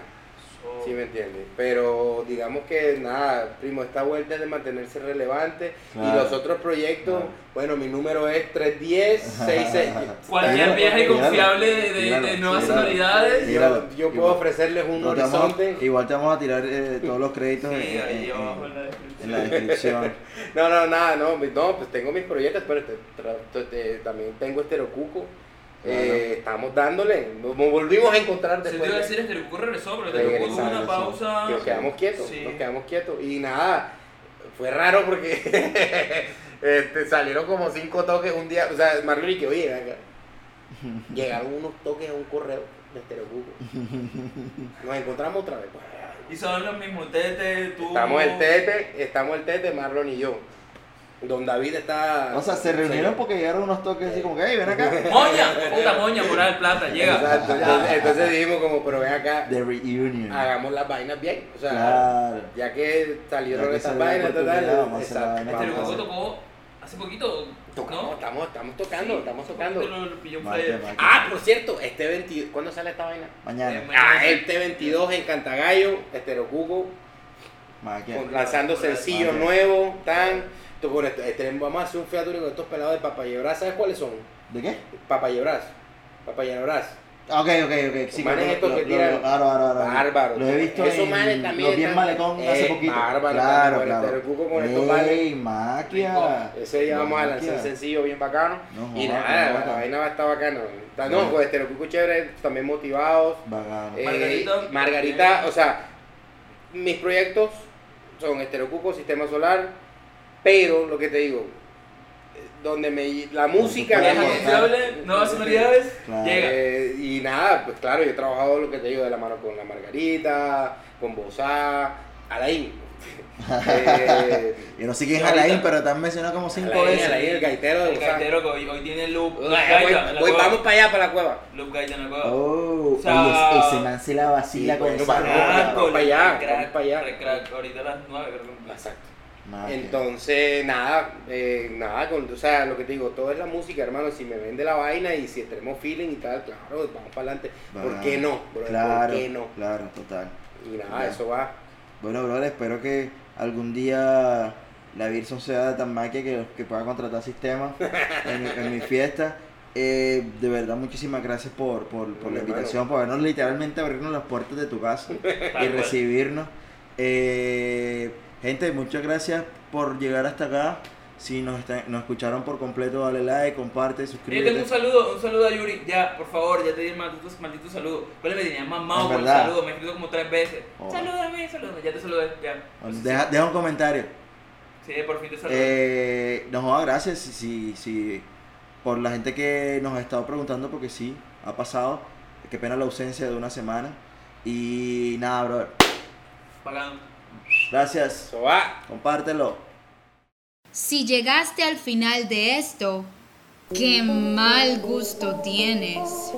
Speaker 1: So-
Speaker 3: ¿Sí me entiendes? Pero digamos que nada, primo, esta vuelta es de mantenerse relevante. Y los otros proyectos,
Speaker 2: Claro.
Speaker 3: bueno, mi número es 310 66. <laughs>
Speaker 1: Cualquier viaje confiable de, de-
Speaker 2: míralo,
Speaker 1: de nuevas sonoridades.
Speaker 3: Yo, yo puedo
Speaker 2: Igual.
Speaker 3: ofrecerles un
Speaker 2: No te vamos a-
Speaker 3: horizonte.
Speaker 2: igual te vamos a tirar eh, todos los créditos en,
Speaker 1: Sí,
Speaker 2: en-
Speaker 1: ahí
Speaker 2: en-
Speaker 1: abajo en la
Speaker 2: en
Speaker 1: descripción.
Speaker 2: la descripción. <laughs>
Speaker 3: No, no, nada, no, no, pues tengo mis proyectos, pero te- tra- te- te- también tengo Esterocuco. Eh, estamos dándole, nos volvimos a encontrar
Speaker 1: Si te
Speaker 3: después.
Speaker 1: iba a
Speaker 3: de-
Speaker 1: decir, Cuco regresó, pero
Speaker 3: Regresando,
Speaker 1: una pausa.
Speaker 3: que nos quedamos quietos,
Speaker 1: Sí.
Speaker 3: nos quedamos quietos. Y nada, fue raro porque <laughs> este, salieron como cinco toques un día. O sea, Marlon y que, oye, acá. <laughs> llegaron unos toques a un correo de Esterocuco. <laughs> Nos encontramos otra vez.
Speaker 1: Y son los mismos, Tete, tú.
Speaker 3: Estamos el Tete, estamos el Tete, Marlon y yo. Don David está.
Speaker 2: O sea, se reunieron porque llegaron unos toques así como que, hey, ven acá. <laughs>
Speaker 1: Moña, puta moña, moral de plata, llega.
Speaker 3: Exacto, entonces, entonces dijimos como, pero ven acá,
Speaker 2: The reunion.
Speaker 3: hagamos las vainas bien. O sea,
Speaker 2: Claro.
Speaker 3: ya que salieron estas vainas, total,
Speaker 2: vamos a hacer la
Speaker 3: exacto.
Speaker 1: Este tocó hace poquito,
Speaker 3: Tocamos,
Speaker 1: ¿no?
Speaker 3: estamos, estamos tocando,
Speaker 1: Sí,
Speaker 3: estamos tocando.
Speaker 1: lo- lo pilló.
Speaker 3: Ah, por cierto, este 22, ¿cuándo sale esta vaina?
Speaker 2: Mañana.
Speaker 1: Eh,
Speaker 3: Ah, este 22 en Cantagallo,
Speaker 2: Maquia.
Speaker 3: con- lanzando sencillos nuevos, tan. Tú con esto- este, vamos a hacer un featuring con estos pelados de Papayebras, ¿sabes cuáles son?
Speaker 2: ¿De qué?
Speaker 3: Papayebras, Papayebras.
Speaker 2: Ah, Ok, ok, ok. Sí,
Speaker 3: manes
Speaker 2: lo-
Speaker 3: estos
Speaker 2: lo-
Speaker 3: que tiran-
Speaker 2: lo- Claro, claro, claro.
Speaker 3: Bárbaro.
Speaker 2: Lo he visto
Speaker 3: Esos
Speaker 2: en
Speaker 3: manes también
Speaker 2: Los bien malecón
Speaker 3: Eh,
Speaker 2: hace poquito.
Speaker 3: bárbaro,
Speaker 2: claro, claro.
Speaker 3: Este Cuco con estos manes.
Speaker 2: Ey, maquia.
Speaker 3: Ese día vamos a lanzar sencillo bien bacano.
Speaker 2: No
Speaker 3: y nada,
Speaker 2: no
Speaker 3: la vaina va a estar bacana.
Speaker 2: No.
Speaker 3: No, con Esterocuco chévere, también motivados.
Speaker 2: Bacano.
Speaker 3: Eh,
Speaker 1: Margarita.
Speaker 3: Margarita, o sea, mis proyectos son Esterocuco, Sistema Solar, pero lo que te digo, donde me la música
Speaker 2: Claro.
Speaker 1: confiable, nuevas sonoridades,
Speaker 2: Claro.
Speaker 1: llega.
Speaker 3: Eh, y nada, pues claro, yo he trabajado lo que te digo de la mano con la Margarita, con Bozá, Alain. <laughs> Eh,
Speaker 2: Yo no sé quién es Alain, pero te han mencionado como cinco
Speaker 3: Alain,
Speaker 2: veces.
Speaker 3: Alain, el gaitero de
Speaker 1: El
Speaker 3: Bozá.
Speaker 1: gaitero que hoy, hoy tiene loop, la cueva.
Speaker 3: vamos para allá, para la cueva.
Speaker 1: Loop gaita en la cueva.
Speaker 2: Oh,
Speaker 1: O sea,
Speaker 2: oye, ese man se la vacila
Speaker 3: sí,
Speaker 2: con
Speaker 3: vamos, vamos para allá, para allá.
Speaker 1: ahorita a las 9 creo que
Speaker 3: Exacto. Entonces, nada, eh, nada, con, o sea, lo que te digo, todo es la música, hermano. Si me vende la vaina y si tenemos feeling y tal, claro, vamos para adelante. ¿Por qué no? bro?
Speaker 2: Claro,
Speaker 3: ¿Por qué no?
Speaker 2: claro, total.
Speaker 3: Y nada,
Speaker 2: Ya.
Speaker 3: eso va.
Speaker 2: Bueno, brother, espero que algún día la Virson sea tan maquia que, que pueda contratar sistemas <laughs> en, mi- en mi fiesta. Eh, de verdad, muchísimas gracias por, por, por la
Speaker 3: Hermano.
Speaker 2: invitación, por vernos literalmente abrirnos las puertas de tu casa <laughs> y recibirnos. Eh, gente, muchas gracias por llegar hasta acá. Si nos, está- nos escucharon por completo, dale like, comparte,
Speaker 1: Yo tengo
Speaker 2: suscríbete.
Speaker 1: un saludo, un saludo a Yuri, ya, por favor, ya te di el maldito, maldito saludo. ¿Cuál me tenías mamado por el saludo? Me he escrito como tres veces.
Speaker 2: Oh.
Speaker 1: Salúdame, salúdame, ya te saludé, ya.
Speaker 2: Deja, deja un comentario.
Speaker 1: Sí, por fin te saludé.
Speaker 2: Eh, no, gracias si, si, si- por la gente que nos ha estado preguntando, porque sí, ha pasado. Qué pena la ausencia de una semana. Y nada, bro.
Speaker 1: Pagando.
Speaker 2: Gracias.
Speaker 3: Eso va.
Speaker 2: Compártelo.
Speaker 4: Si llegaste al final de esto, qué mal gusto tienes.